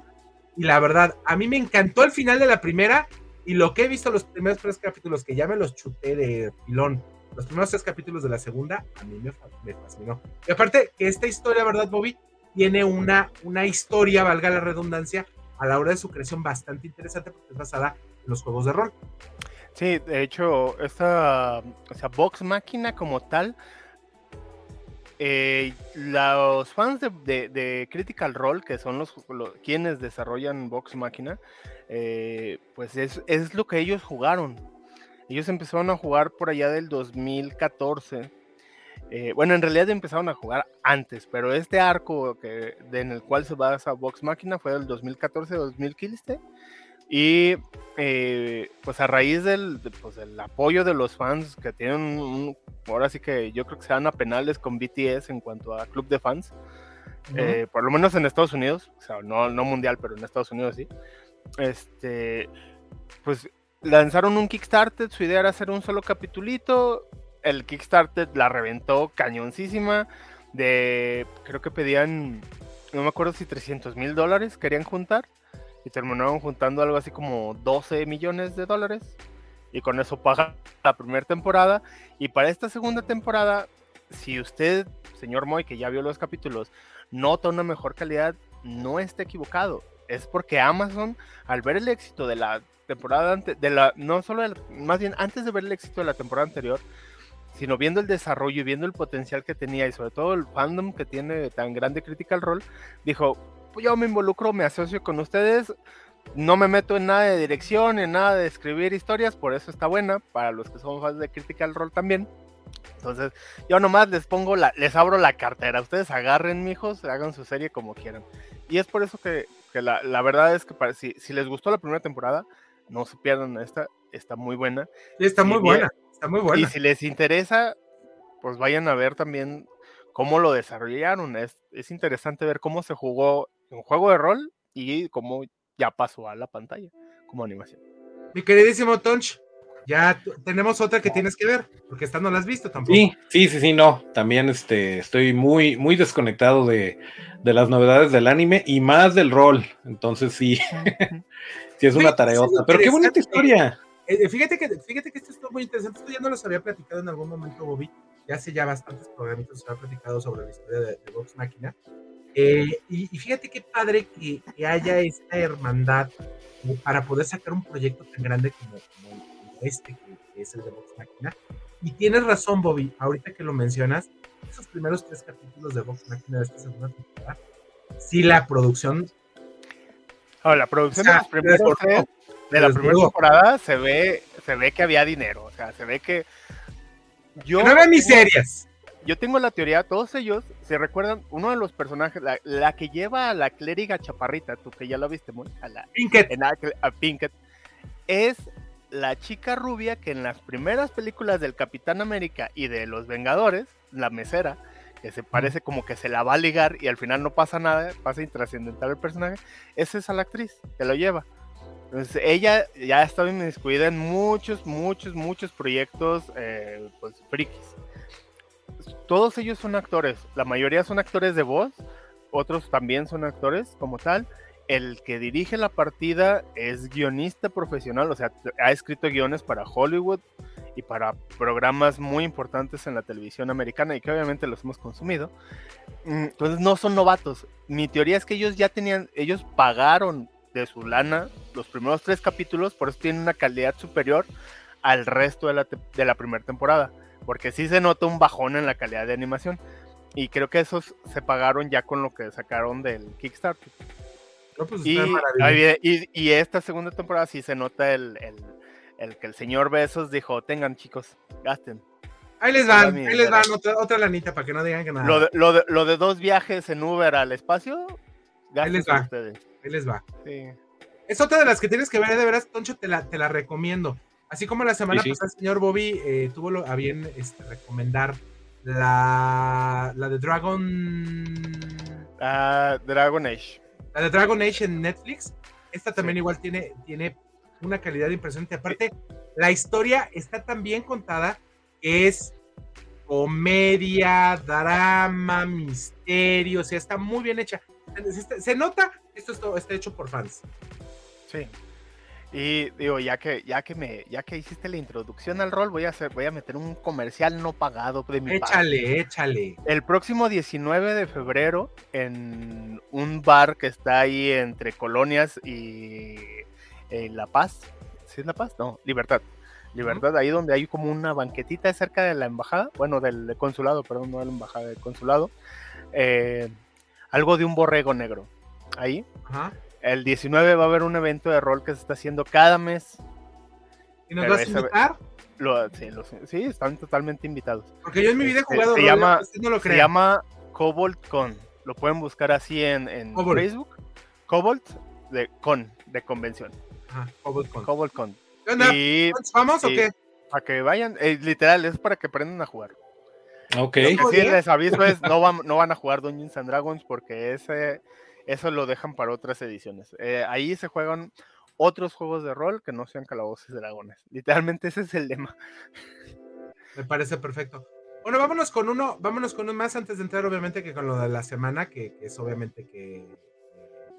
Y la verdad, a mí me encantó el final de la primera y lo que he visto los primeros tres capítulos, que ya me los chuté de pilón, los primeros tres capítulos de la segunda, a mí me, me fascinó. Y aparte que esta historia, ¿verdad, Bobby? Tiene una, una historia, valga la redundancia, a la hora de su creación bastante interesante porque es basada en los juegos de rol. Sí, de hecho, esta, o sea, Vox Máquina como tal, eh, los fans de, de, Critical Role, que son los quienes desarrollan Vox Máquina, eh, pues es, es, lo que ellos jugaron. Ellos empezaron a jugar por allá del 2014. Eh, bueno, en realidad empezaron a jugar antes, pero este arco que, de, en el cual se basa Vox Máquina fue del 2014-2015. Y eh, pues a raíz del, de, pues, del, apoyo de los fans que tienen un, ahora sí que yo creo que se dan a penales con BTS en cuanto a club de fans, uh -huh. eh, por lo menos en Estados Unidos, o sea, no, no mundial, pero en Estados Unidos sí. Este, pues lanzaron un Kickstarter, su idea era hacer un solo capitulito, el Kickstarter la reventó cañoncísima, creo que pedían, no me acuerdo si 300 mil dólares querían juntar y terminaron juntando algo así como 12 millones de dólares y con eso paga la primera temporada. Y para esta segunda temporada si usted señor Moy que ya vio los capítulos nota una mejor calidad no está equivocado. Es porque Amazon al ver el éxito de la temporada antes de la no solo más bien antes de ver el éxito de la temporada anterior sino viendo el desarrollo y viendo el potencial que tenía y sobre todo el fandom que tiene tan grande Critical Role dijo pues yo me involucro, me asocio con ustedes, no me meto en nada de dirección, en nada de escribir historias, por eso está buena, para los que son fans de Critical Role también. Entonces, yo nomás les pongo la, les abro la cartera, ustedes agarren, mijos, hagan su serie como quieran. Y es por eso que, que la, la, verdad es que para, si, si, les gustó la primera temporada, no se pierdan esta, está muy buena. Está muy buena, está muy buena. Y si les interesa, pues vayan a ver también cómo lo desarrollaron. Es, es interesante ver cómo se jugó un juego de rol y cómo ya pasó a la pantalla como animación. Mi queridísimo Tonch, ya tenemos otra que tienes que ver, porque esta no la has visto tampoco. Sí, sí, sí, sí, no. También este, estoy muy, muy desconectado de, de las novedades del anime y más del rol. Entonces sí, [laughs] sí es una tareota. Pero qué bonita historia. Eh, fíjate, que, fíjate que esto es muy interesante. Esto ya no los había platicado en algún momento, Bobby. Ya hace ya bastantes programitas se había platicado sobre la historia de, de Vox Máquina. Eh, y, y, fíjate qué padre que, que, haya esta hermandad para poder sacar un proyecto tan grande como, como, como este, que, que, es el de Vox Máquina. Y tienes razón, Bobby, ahorita que lo mencionas, esos primeros tres capítulos de Vox Máquina de esta segunda temporada, sí, la producción. Oh, la producción o sea, de los primeros tres, de la primera temporada se ve, se ve que había dinero, o sea, se ve que. Yo, no eran miserias yo tengo la teoría, todos ellos, se recuerdan, uno de los personajes, la, la que lleva a la clériga chaparrita, tú que ya la viste, muy, a la Pinkett. En, a, a Pinkett, es la chica rubia que en las primeras películas del Capitán América y de los Vengadores la mesera, que se parece como que se la va a ligar y al final no pasa nada, pasa intrascendental el personaje, es esa la actriz que lo lleva. Entonces ella ya ha estado inmiscuida en muchos, muchos, muchos proyectos eh, pues, frikis. Todos ellos son actores, la mayoría son actores de voz, otros también son actores como tal. El que dirige la partida es guionista profesional, o sea, ha escrito guiones para Hollywood y para programas muy importantes en la televisión americana y que obviamente los hemos consumido. Mm, entonces no son novatos. Mi teoría es que ellos ya tenían, ellos pagaron de su lana los primeros tres capítulos, por eso tienen una calidad superior al resto de la, de la primera temporada, porque sí se nota un bajón en la calidad de animación. Y creo que esos se pagaron ya con lo que sacaron del Kickstarter. pues y, y, y, esta segunda temporada sí se nota el, el, el, que el señor Besos dijo, tengan chicos, gasten. Ahí les van, ahí les van otra, otra, lanita para que no digan que nada. Lo de, lo, de, lo de dos viajes en Uber al espacio, ahí les va. Ustedes. Ahí les va. Sí. Es otra de las que tienes que ver, de veras, Toncho, te la, te la recomiendo. Así como la semana sí, sí. pasada el señor Bobby eh, tuvo lo, a bien este, recomendar la, la de Dragon. Uh, Dragon Age. La de Dragon Age en Netflix. Esta también sí. igual tiene, tiene una calidad impresionante. Aparte, la historia está tan bien contada que es comedia, drama, misterio. O sea, está muy bien hecha. Se, se nota esto está, está hecho por fans. Sí. Y digo, ya que, ya que me, ya que hiciste la introducción al rol, voy a hacer, voy a meter un comercial no pagado de mi Échale, parte. échale. El próximo 19 de febrero, en un bar que está ahí entre Colonias y eh, La Paz. ¿Sí es La Paz? No, Libertad. Libertad, uh -huh. ahí donde hay como una banquetita cerca de la embajada, bueno, del consulado, perdón, no de la embajada, del consulado. Eh, algo de un borrego negro. Ahí. Ajá. El 19 va a haber un evento de rol que se está haciendo cada mes. ¿Y nos vas a invitar? Lo, sí, lo, sí, están totalmente invitados. Porque yo en mi vida he jugado se, rol, llama, no lo se llama Cobalt Con. Lo pueden buscar así en, en Facebook. Cobalt de con, de convención. Ajá, Cobalt Con. Cobalt Con. ¿Qué onda? Y, ¿Vamos o qué? Para que vayan, eh, literal, es para que aprendan a jugar. Ok. Lo que sí les aviso es, no van, no van a jugar Dungeons and Dragons porque ese eso lo dejan para otras ediciones. Eh, ahí se juegan otros juegos de rol que no sean calabozos y dragones. Literalmente ese es el lema. Me parece perfecto. Bueno, vámonos con uno, vámonos con uno más antes de entrar, obviamente, que con lo de la semana, que, es obviamente que eh,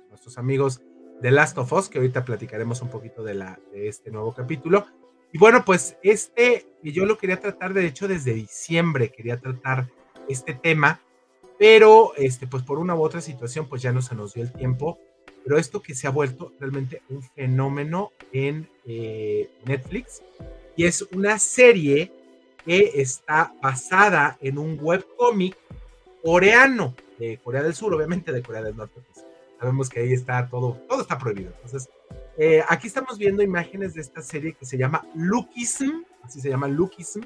nuestros amigos de Last of Us, que ahorita platicaremos un poquito de, la, de este nuevo capítulo. Y bueno, pues este, yo lo quería tratar, de hecho, desde diciembre quería tratar este tema, pero este, pues por una u otra situación, pues ya no se nos dio el tiempo. Pero esto que se ha vuelto realmente un fenómeno en eh, Netflix y es una serie que está basada en un webcómic coreano de Corea del Sur, obviamente de Corea del Norte. Pues sabemos que ahí está todo, todo está prohibido. Entonces, eh, aquí estamos viendo imágenes de esta serie que se llama Lookism, así se llama Lookism,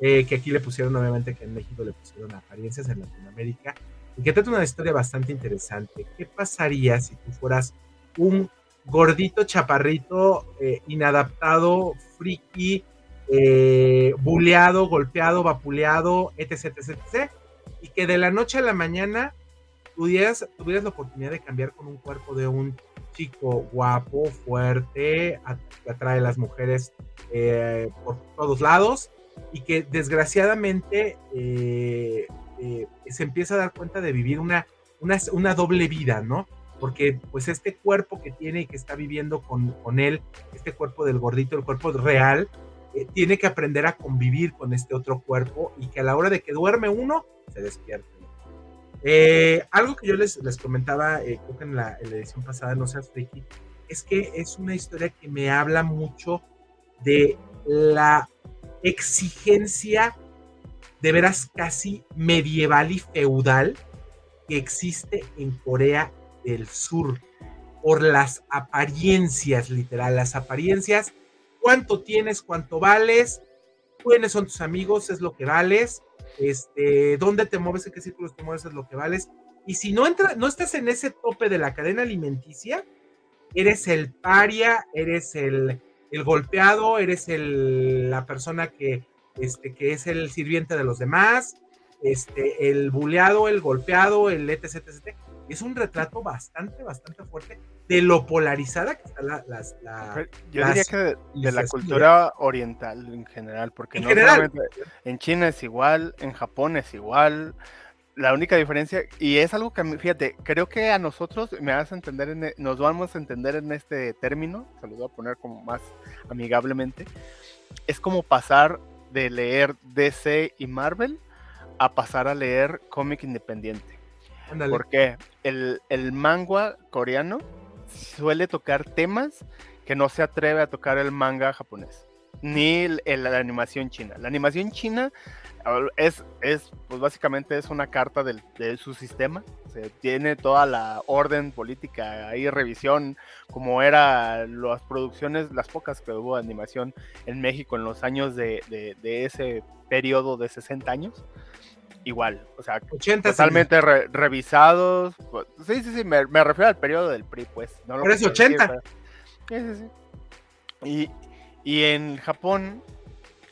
eh, que aquí le pusieron, obviamente, que en México le pusieron apariencias en Latinoamérica, y que trata una historia bastante interesante. ¿Qué pasaría si tú fueras un gordito chaparrito, eh, inadaptado, friki, eh, buleado, golpeado, vapuleado, etc, etc, etc, y que de la noche a la mañana tuvieras, tuvieras la oportunidad de cambiar con un cuerpo de un chico guapo, fuerte, que atrae a las mujeres eh, por todos lados y que desgraciadamente eh, eh, se empieza a dar cuenta de vivir una, una, una, doble vida, ¿no? Porque pues este cuerpo que tiene y que está viviendo con, con él, este cuerpo del gordito, el cuerpo real, eh, tiene que aprender a convivir con este otro cuerpo y que a la hora de que duerme uno, se despierte. algo que yo les, les comentaba, creo que en la, en la, edición pasada, no seas friki, es que es una historia que me habla mucho de la exigencia de veras casi medieval y feudal que existe en Corea del Sur por las apariencias, literal, las apariencias, cuánto tienes, cuánto vales, quiénes son tus amigos, es lo que vales, este, dónde te mueves, en qué círculos te mueves, es lo que vales. Y si no, entra, no estás en ese tope de la cadena alimenticia, eres el paria, eres el, el golpeado, eres el, la persona que, este, que es el sirviente de los demás, este, el buleado, el golpeado, el etc, etc. Es un retrato bastante, bastante fuerte de lo polarizada que está la, las, la, Yo las diría que de, de la cultura oriental en general, porque En no general. en China es igual, en Japón es igual. La única diferencia, y es algo que, fíjate, creo que a nosotros me vas a entender, en e- nos vamos a entender en este término, se lo voy a poner como más amigablemente, es como pasar de leer DC y Marvel a pasar a leer cómic independiente. Porque el, el manga coreano suele tocar temas que no se atreve a tocar el manga japonés, ni el- el- la animación china. La animación china es, es pues básicamente es una carta del- de su sistema. o sea, tiene toda la orden política, ahí revisión, como era las producciones, las pocas que hubo de animación en México en los años de, de- de ese periodo de 60 años. Igual, o sea, 80 totalmente re- revisados. pues, sí, sí, sí, me, me refiero al periodo del PRI, pues. No lo quiero decir, 80. pero- Sí, sí, sí. Y, y en Japón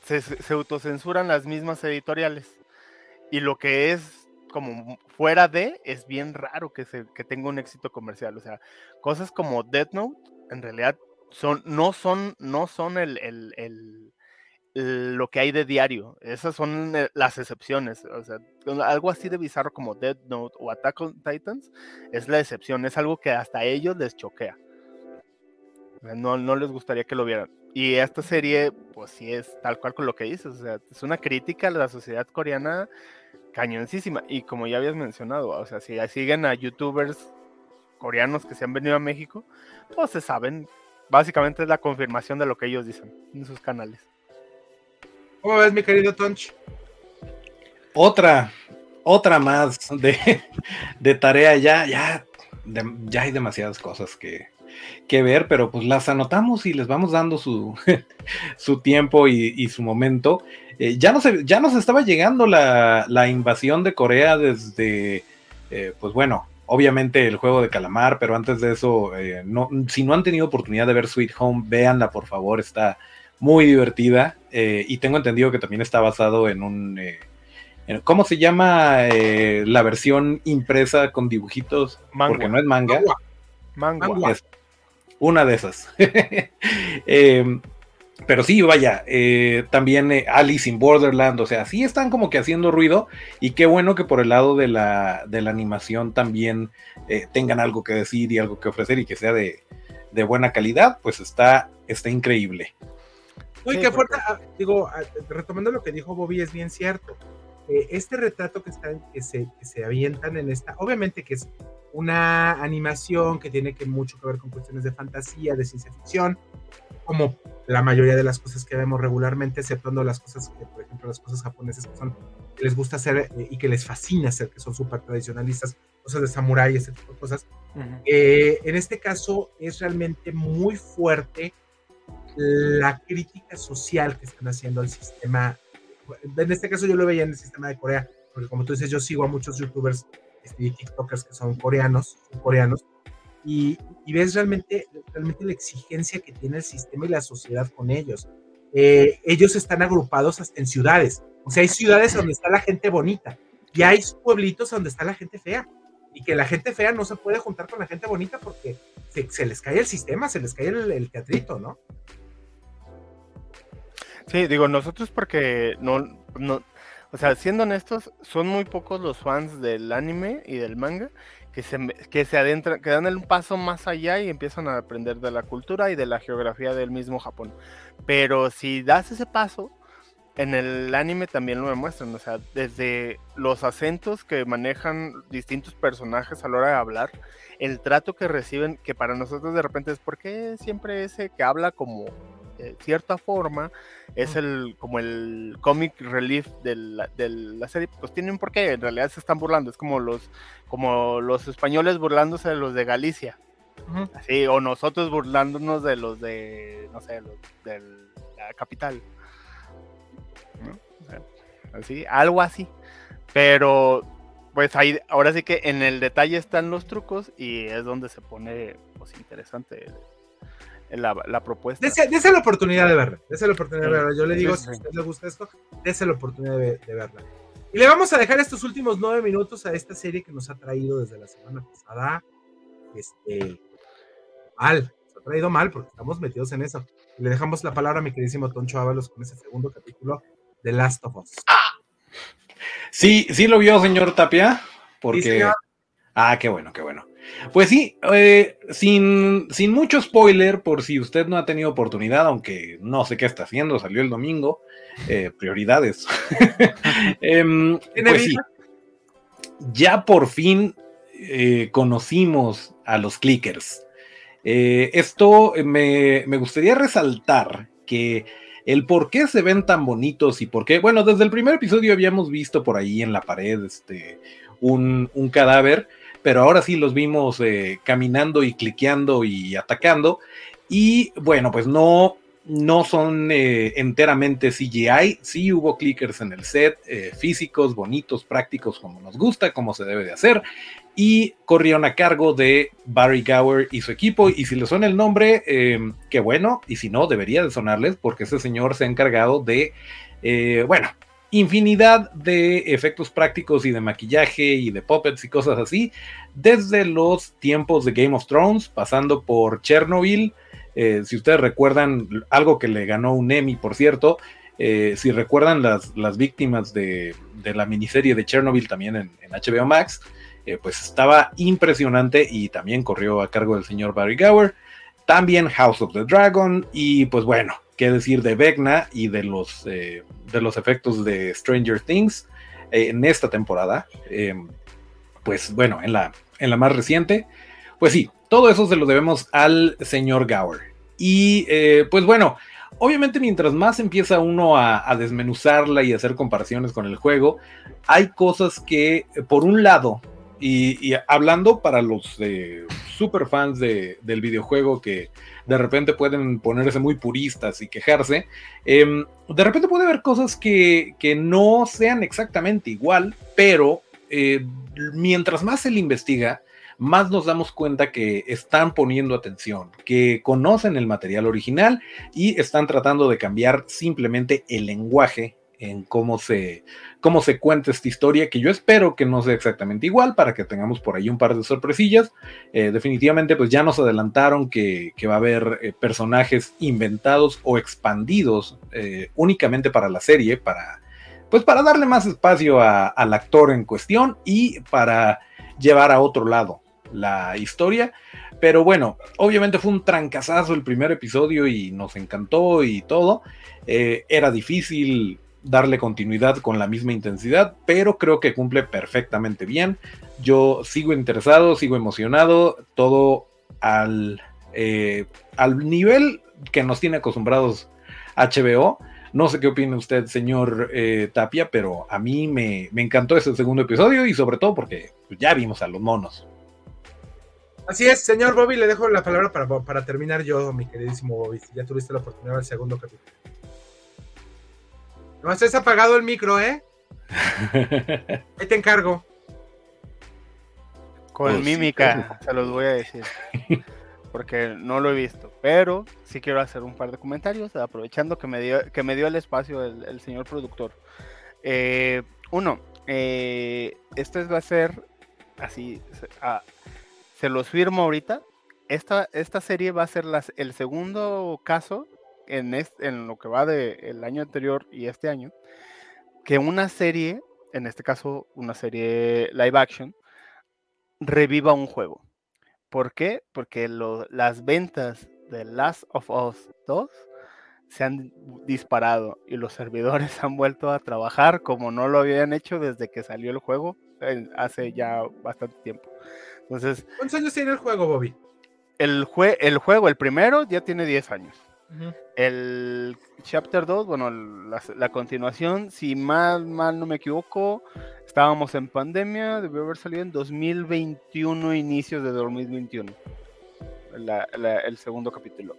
se, autocensuran las mismas editoriales. Y lo que es como fuera de, es bien raro que, se, que tenga un éxito comercial. O sea, cosas como Death Note, en realidad, son, no son, no son el, el- el- lo que hay de diario. Esas son eh, las excepciones. O sea, algo así de bizarro como Death Note o Attack on Titans es la excepción. Es algo que hasta ellos les choquea. No, no les gustaría que lo vieran. Y esta serie, pues sí es tal cual con lo que dices. O sea, es una crítica a la sociedad coreana cañoncísima. Y como ya habías mencionado, o sea, si siguen a youtubers coreanos que se han venido a México, pues se saben. Básicamente es la confirmación de lo que ellos dicen en sus canales. ¿Cómo ves, mi querido Tonch? Otra, otra más de, de tarea. Ya, ya, de- ya hay demasiadas cosas que, que ver, pero pues las anotamos y les vamos dando su, [laughs] su tiempo y, y su momento. Eh, ya, nos, ya nos estaba llegando la, la invasión de Corea desde, eh, pues bueno, obviamente el juego de calamar, pero antes de eso, eh, no, si no han tenido oportunidad de ver Sweet Home, véanla por favor, está muy divertida y tengo entendido que también está basado en un... ¿Cómo se llama eh, la versión impresa con dibujitos? Mangua. Porque no es manga. Mangua. Mangua. Es una de esas. [laughs] Eh, pero sí, vaya, eh, también eh, Alice in Borderland, o sea, sí están como que haciendo ruido y qué bueno que por el lado de la, de la animación también eh, tengan algo que decir y algo que ofrecer y que sea de, de buena calidad, pues está, está increíble. Uy, Sí, qué porque- fuerte. ah, Digo, ah, retomando lo que dijo Bobby, es bien cierto. Eh, este retrato que, están, que, se, que se avientan en esta, obviamente que es una animación que tiene que mucho que ver con cuestiones de fantasía, de ciencia ficción, como la mayoría de las cosas que vemos regularmente, exceptuando las cosas que, por ejemplo, las cosas japonesas que son que les gusta hacer eh, y que les fascina hacer, que son súper tradicionalistas, cosas de samurái, ese tipo de cosas. Ujú. Eh, en este caso es realmente muy fuerte la crítica social que están haciendo al sistema. En este caso yo lo veía en el sistema de Corea, porque como tú dices, yo sigo a muchos youtubers este, y tiktokers que son coreanos, coreanos, y, y ves realmente, realmente la exigencia que tiene el sistema y la sociedad con ellos. Eh, ellos están agrupados hasta en ciudades, o sea, hay ciudades donde está la gente bonita y hay pueblitos donde está la gente fea y que la gente fea no se puede juntar con la gente bonita porque se, se les cae el sistema, se les cae el, el teatrito, ¿no? Sí, digo, nosotros porque no, no, o sea, siendo honestos, son muy pocos los fans del anime y del manga que se, que se adentran, que dan un paso más allá y empiezan a aprender de la cultura y de la geografía del mismo Japón. Pero si das ese paso, en el anime también lo demuestran, o sea, desde los acentos que manejan distintos personajes a la hora de hablar, el trato que reciben, que para nosotros de repente es porque siempre ese que habla como cierta forma es el como el comic relief de la, de la serie, pues tienen por qué, en realidad se están burlando, es como los como los españoles burlándose de los de Galicia, así, o nosotros burlándonos de los de, no sé, los de la capital. ¿no? O sea, así, algo así. Pero, pues ahí, ahora sí que en el detalle están los trucos y es donde se pone, pues, interesante la, la propuesta. Dese, dese la oportunidad de verla, dese la oportunidad de verla. Yo le digo, sí, si a usted le gusta esto, dese la oportunidad de, de verla. Y le vamos a dejar estos últimos nueve minutos a esta serie que nos ha traído desde la semana pasada. Este, mal, nos ha traído mal porque estamos metidos en eso. Y le dejamos la palabra a mi queridísimo Toncho Ábalos con ese segundo capítulo de Last of Us. Sí, sí lo vio, señor Tapia, porque... ah, qué bueno, qué bueno. Pues sí, eh, sin, sin mucho spoiler, por si usted no ha tenido oportunidad, aunque no sé qué está haciendo, salió el domingo, eh, prioridades. [laughs] Em, pues sí, ya por fin eh, conocimos a los clickers. esto me, me gustaría resaltar que el por qué se ven tan bonitos y por qué, bueno, desde el primer episodio habíamos visto por ahí en la pared este, un, un cadáver, pero ahora sí los vimos eh, caminando y cliqueando y atacando. Y bueno, pues no, no son eh, enteramente CGI, sí hubo clickers en el set, eh, físicos, bonitos, prácticos, como nos gusta, como se debe de hacer, y corrieron a cargo de Barry Gower y su equipo, y si le suena el nombre, qué bueno, y si no, debería de sonarles, porque ese señor se ha encargado de, bueno, infinidad de efectos prácticos y de maquillaje y de puppets y cosas así, desde los tiempos de Game of Thrones, pasando por Chernobyl, eh, si ustedes recuerdan algo que le ganó un Emmy, por cierto, eh, si recuerdan las, las víctimas de, la miniserie de Chernobyl también en, HBO Max, eh, pues estaba impresionante y también corrió a cargo del señor Barry Gower. También House of the Dragon y pues bueno, qué decir de Vecna y de los, de los efectos de Stranger Things en esta temporada. pues bueno, en la, en la más reciente. Pues sí, todo eso se lo debemos al señor Gower. Y eh, pues bueno, obviamente mientras más empieza uno a, desmenuzarla y hacer comparaciones con el juego, hay cosas que, por un lado, y, hablando para los eh, super fans del videojuego que de repente pueden ponerse muy puristas y quejarse, em, de repente puede haber cosas que, no sean exactamente igual, pero eh, mientras más se le investiga, más nos damos cuenta que están poniendo atención, que conocen el material original y están tratando de cambiar simplemente el lenguaje en cómo se, cómo se cuenta esta historia, que yo espero que no sea exactamente igual para que tengamos por ahí un par de sorpresillas. Eh, definitivamente, pues ya nos adelantaron que, va a haber eh, personajes inventados o expandidos eh, únicamente para la serie, para, pues para darle más espacio al actor en cuestión y para llevar a otro lado la historia. Pero bueno, obviamente fue un trancazazo el primer episodio y nos encantó y todo. Era difícil darle continuidad con la misma intensidad, pero creo que cumple perfectamente bien. Yo sigo interesado, sigo emocionado, todo al, eh, al nivel que nos tiene acostumbrados HBO. No sé qué opina usted, señor eh, Tapia, pero a mí me, me, encantó ese segundo episodio y sobre todo porque ya vimos a los monos. Así es, señor Bobby, le dejo la palabra para, para terminar yo, mi queridísimo Bobby. ya tuviste la oportunidad del segundo capítulo. No has apagado el micro, ¿eh? [laughs] Ahí te encargo. Con pues mímica, se los voy a decir. Porque no lo he visto. Pero sí quiero hacer un par de comentarios, aprovechando que me dio, que me dio el espacio el, señor productor. Eh, uno, eh, este va a ser así, se los firmo ahorita. Esta, esta serie va a ser el segundo caso en, en lo que va del año anterior y este año, que una serie, en este caso una serie live action, reviva un juego. ¿Por qué? Porque las ventas de Last of Us 2 se han disparado y los servidores [laughs] han vuelto a trabajar como no lo habían hecho desde que salió el juego hace ya bastante tiempo. Entonces, ¿cuántos años tiene el juego, Bobby? El, el juego, el primero, ya tiene 10 años. El Chapter 2, bueno, la, continuación, si mal, mal no me equivoco, estábamos en pandemia, debió haber salido en 2021, inicios de 2021, el segundo capítulo.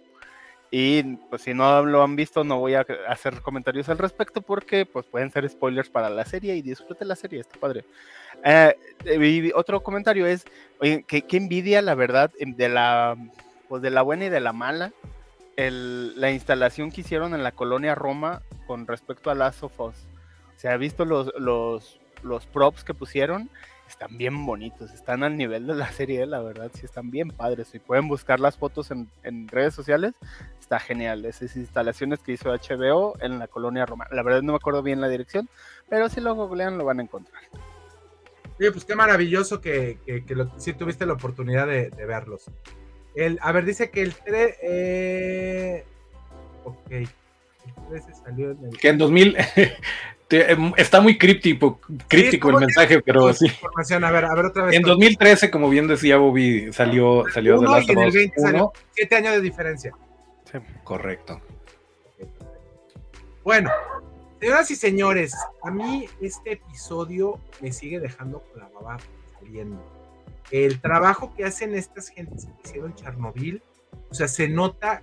Y pues si no lo han visto, no voy a hacer comentarios al respecto porque pues pueden ser spoilers para la serie y disfrute la serie, está padre. Eh, y otro comentario es, oye, ¿qué, envidia la verdad de la, pues de la buena y de la mala. El, la instalación que hicieron en la colonia Roma con respecto a Last of Us. Se ha visto los, los los props que pusieron están bien bonitos, están al nivel de la serie, la verdad, sí están bien padres. Si pueden buscar las fotos en, en redes sociales, está genial. Esas instalaciones que hizo HBO en la colonia romana. La verdad no me acuerdo bien la dirección, pero si lo googlean lo van a encontrar. Pues qué maravilloso que, que, tuviste la oportunidad de verlos. El, a ver, dice que el 3. Eh, ok. El 13 salió en el. Que en 2000. [laughs] te- em, está muy críptico, crítico el ¿cómo mensaje, pero sí. Información, a ver, a ver otra vez. En 2013, como bien decía Bobby, salió, salió Uno Last of el Us 20 salió. 1. Siete años de diferencia. Correcto. Bueno, señoras y señores, a mí este episodio me sigue dejando con la baba saliendo. El trabajo que hacen estas gentes que hicieron Chernobyl, o sea, se nota,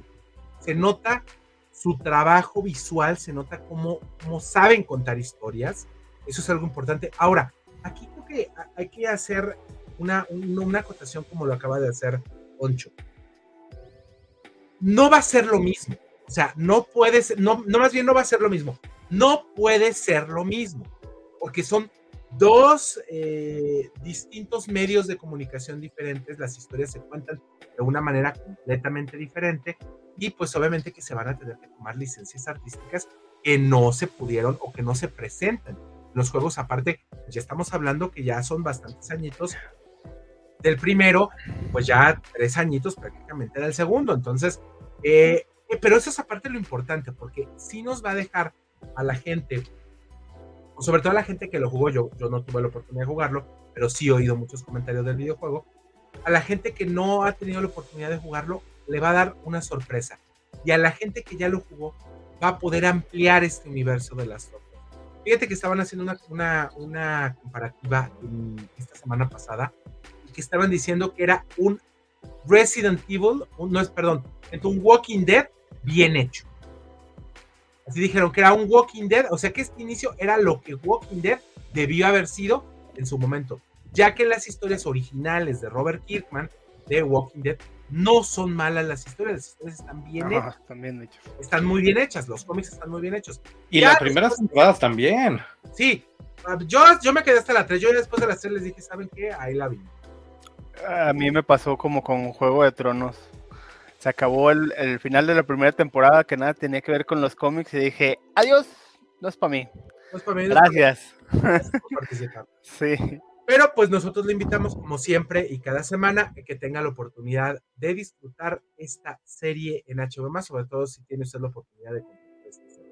se nota su trabajo visual, se nota cómo, cómo saben contar historias. Eso es algo importante. Ahora, aquí creo que ha- hay que hacer una, un- una acotación como lo acaba de hacer Poncho. No va a ser lo mismo. O sea, no puede ser, no, no más bien no va a ser lo mismo. No puede ser lo mismo, porque son dos eh, distintos medios de comunicación diferentes, las historias se cuentan de una manera completamente diferente y pues obviamente que se van a tener que tomar licencias artísticas que no se pudieron o que no se presentan. Los juegos aparte, ya estamos hablando que ya son bastantes añitos. Del primero, pues ya tres añitos prácticamente del segundo, entonces eh, eh, pero eso es aparte lo importante, porque sí nos va a dejar a la gente, sobre todo la gente que lo jugó, yo, yo no tuve la oportunidad de jugarlo, pero sí he oído muchos comentarios del videojuego, a la gente que no ha tenido la oportunidad de jugarlo, le va a dar una sorpresa. Y a la gente que ya lo jugó, va a poder ampliar este universo de las torres. Fíjate que estaban haciendo una, una, una comparativa esta semana pasada, y que estaban diciendo que era un Resident Evil, no es, perdón, un Walking Dead bien hecho. Así dijeron que era un Walking Dead, o sea que este inicio era lo que Walking Dead debió haber sido en su momento, ya que las historias originales de Robert Kirkman de Walking Dead no son malas las historias, las historias están bien hechas, están bien hechos. están muy bien hechas, los cómics están muy bien hechos. Y las primeras temporadas también. Sí, ah, yo, yo me quedé hasta la 3, yo después de las 3 les dije, ¿saben qué? Ahí la vi. A mí me pasó como con Juego de Tronos. Se acabó el, el final de la primera temporada que nada tenía que ver con los cómics y dije, adiós, no es para mí. No es para mí, no es para mí, Gracias. gracias por [laughs] participar. Sí. Pero pues nosotros le invitamos como siempre y cada semana que tenga la oportunidad de disfrutar esta serie en HBO+, sobre todo si tiene usted la oportunidad de compartir esta serie.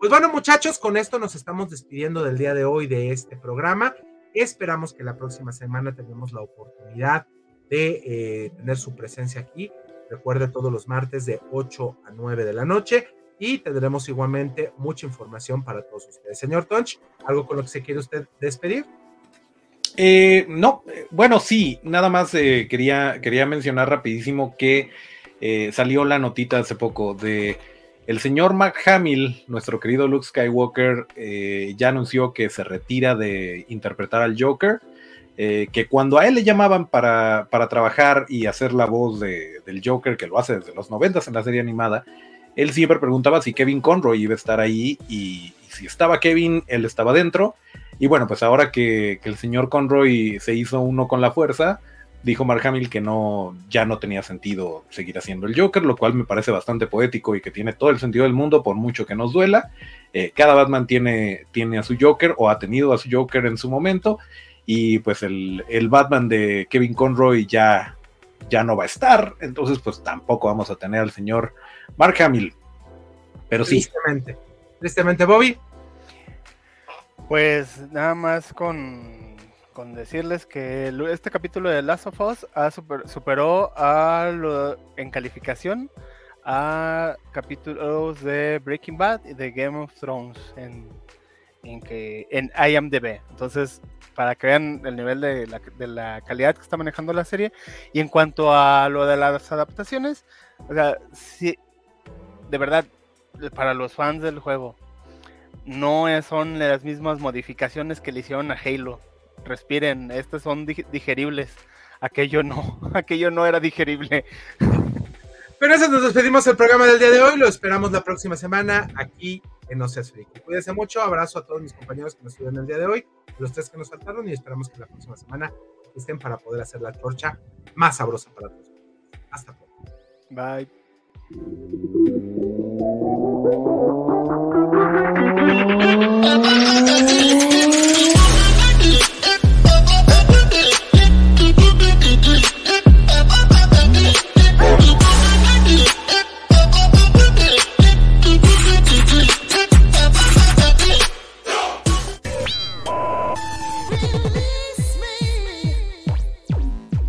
Pues bueno muchachos, con esto nos estamos despidiendo del día de hoy de este programa. Esperamos que la próxima semana tengamos la oportunidad de eh, tener su presencia aquí. Recuerde todos los martes de 8 a 9 de la noche y tendremos igualmente mucha información para todos ustedes. Señor Tonch, ¿algo con lo que se quiere usted despedir? Eh, no, eh, bueno, sí, nada más eh, quería, quería mencionar rapidísimo que eh, salió la notita hace poco de el señor Mark nuestro querido Luke Skywalker, eh, ya anunció que se retira de interpretar al Joker, eh, que cuando a él le llamaban para, para trabajar y hacer la voz de- del Joker, que lo hace desde los noventas en la serie animada, él siempre preguntaba si Kevin Conroy iba a estar ahí y, si estaba Kevin, él estaba dentro. Y bueno, pues ahora que, que el señor Conroy se hizo uno con la fuerza, dijo Mark Hamill que no, ya no tenía sentido seguir haciendo el Joker, lo cual me parece bastante poético y que tiene todo el sentido del mundo, por mucho que nos duela. Eh, cada Batman tiene, tiene a su Joker o ha tenido a su Joker en su momento, y pues el, el Batman de Kevin Conroy ya, ya no va a estar, entonces pues tampoco vamos a tener al señor Mark Hamill. Pero sí, Tristemente. Tristemente, Bobby. Pues nada más con, con decirles que el- este capítulo de Last of Us ha super- superó a lo- en calificación a capítulos de Breaking Bad y de Game of Thrones en, en, que, en IMDb. Entonces, para que vean el nivel de la, calidad que está manejando la serie. Y en cuanto a lo de las adaptaciones, o sea, sí, de verdad, para los fans del juego, no son las mismas modificaciones que le hicieron a Halo. Respiren, estas son dig- digeribles. Aquello no, [laughs] aquello no era digerible. Con eso nos despedimos el programa del día de hoy. Lo esperamos la próxima semana aquí en No Seas Friki. Cuídense mucho. Abrazo a todos mis compañeros que nos estuvieron el día de hoy, los tres que nos faltaron y esperamos que la próxima semana estén para poder hacer la torcha más sabrosa para todos. Hasta pronto. Bye.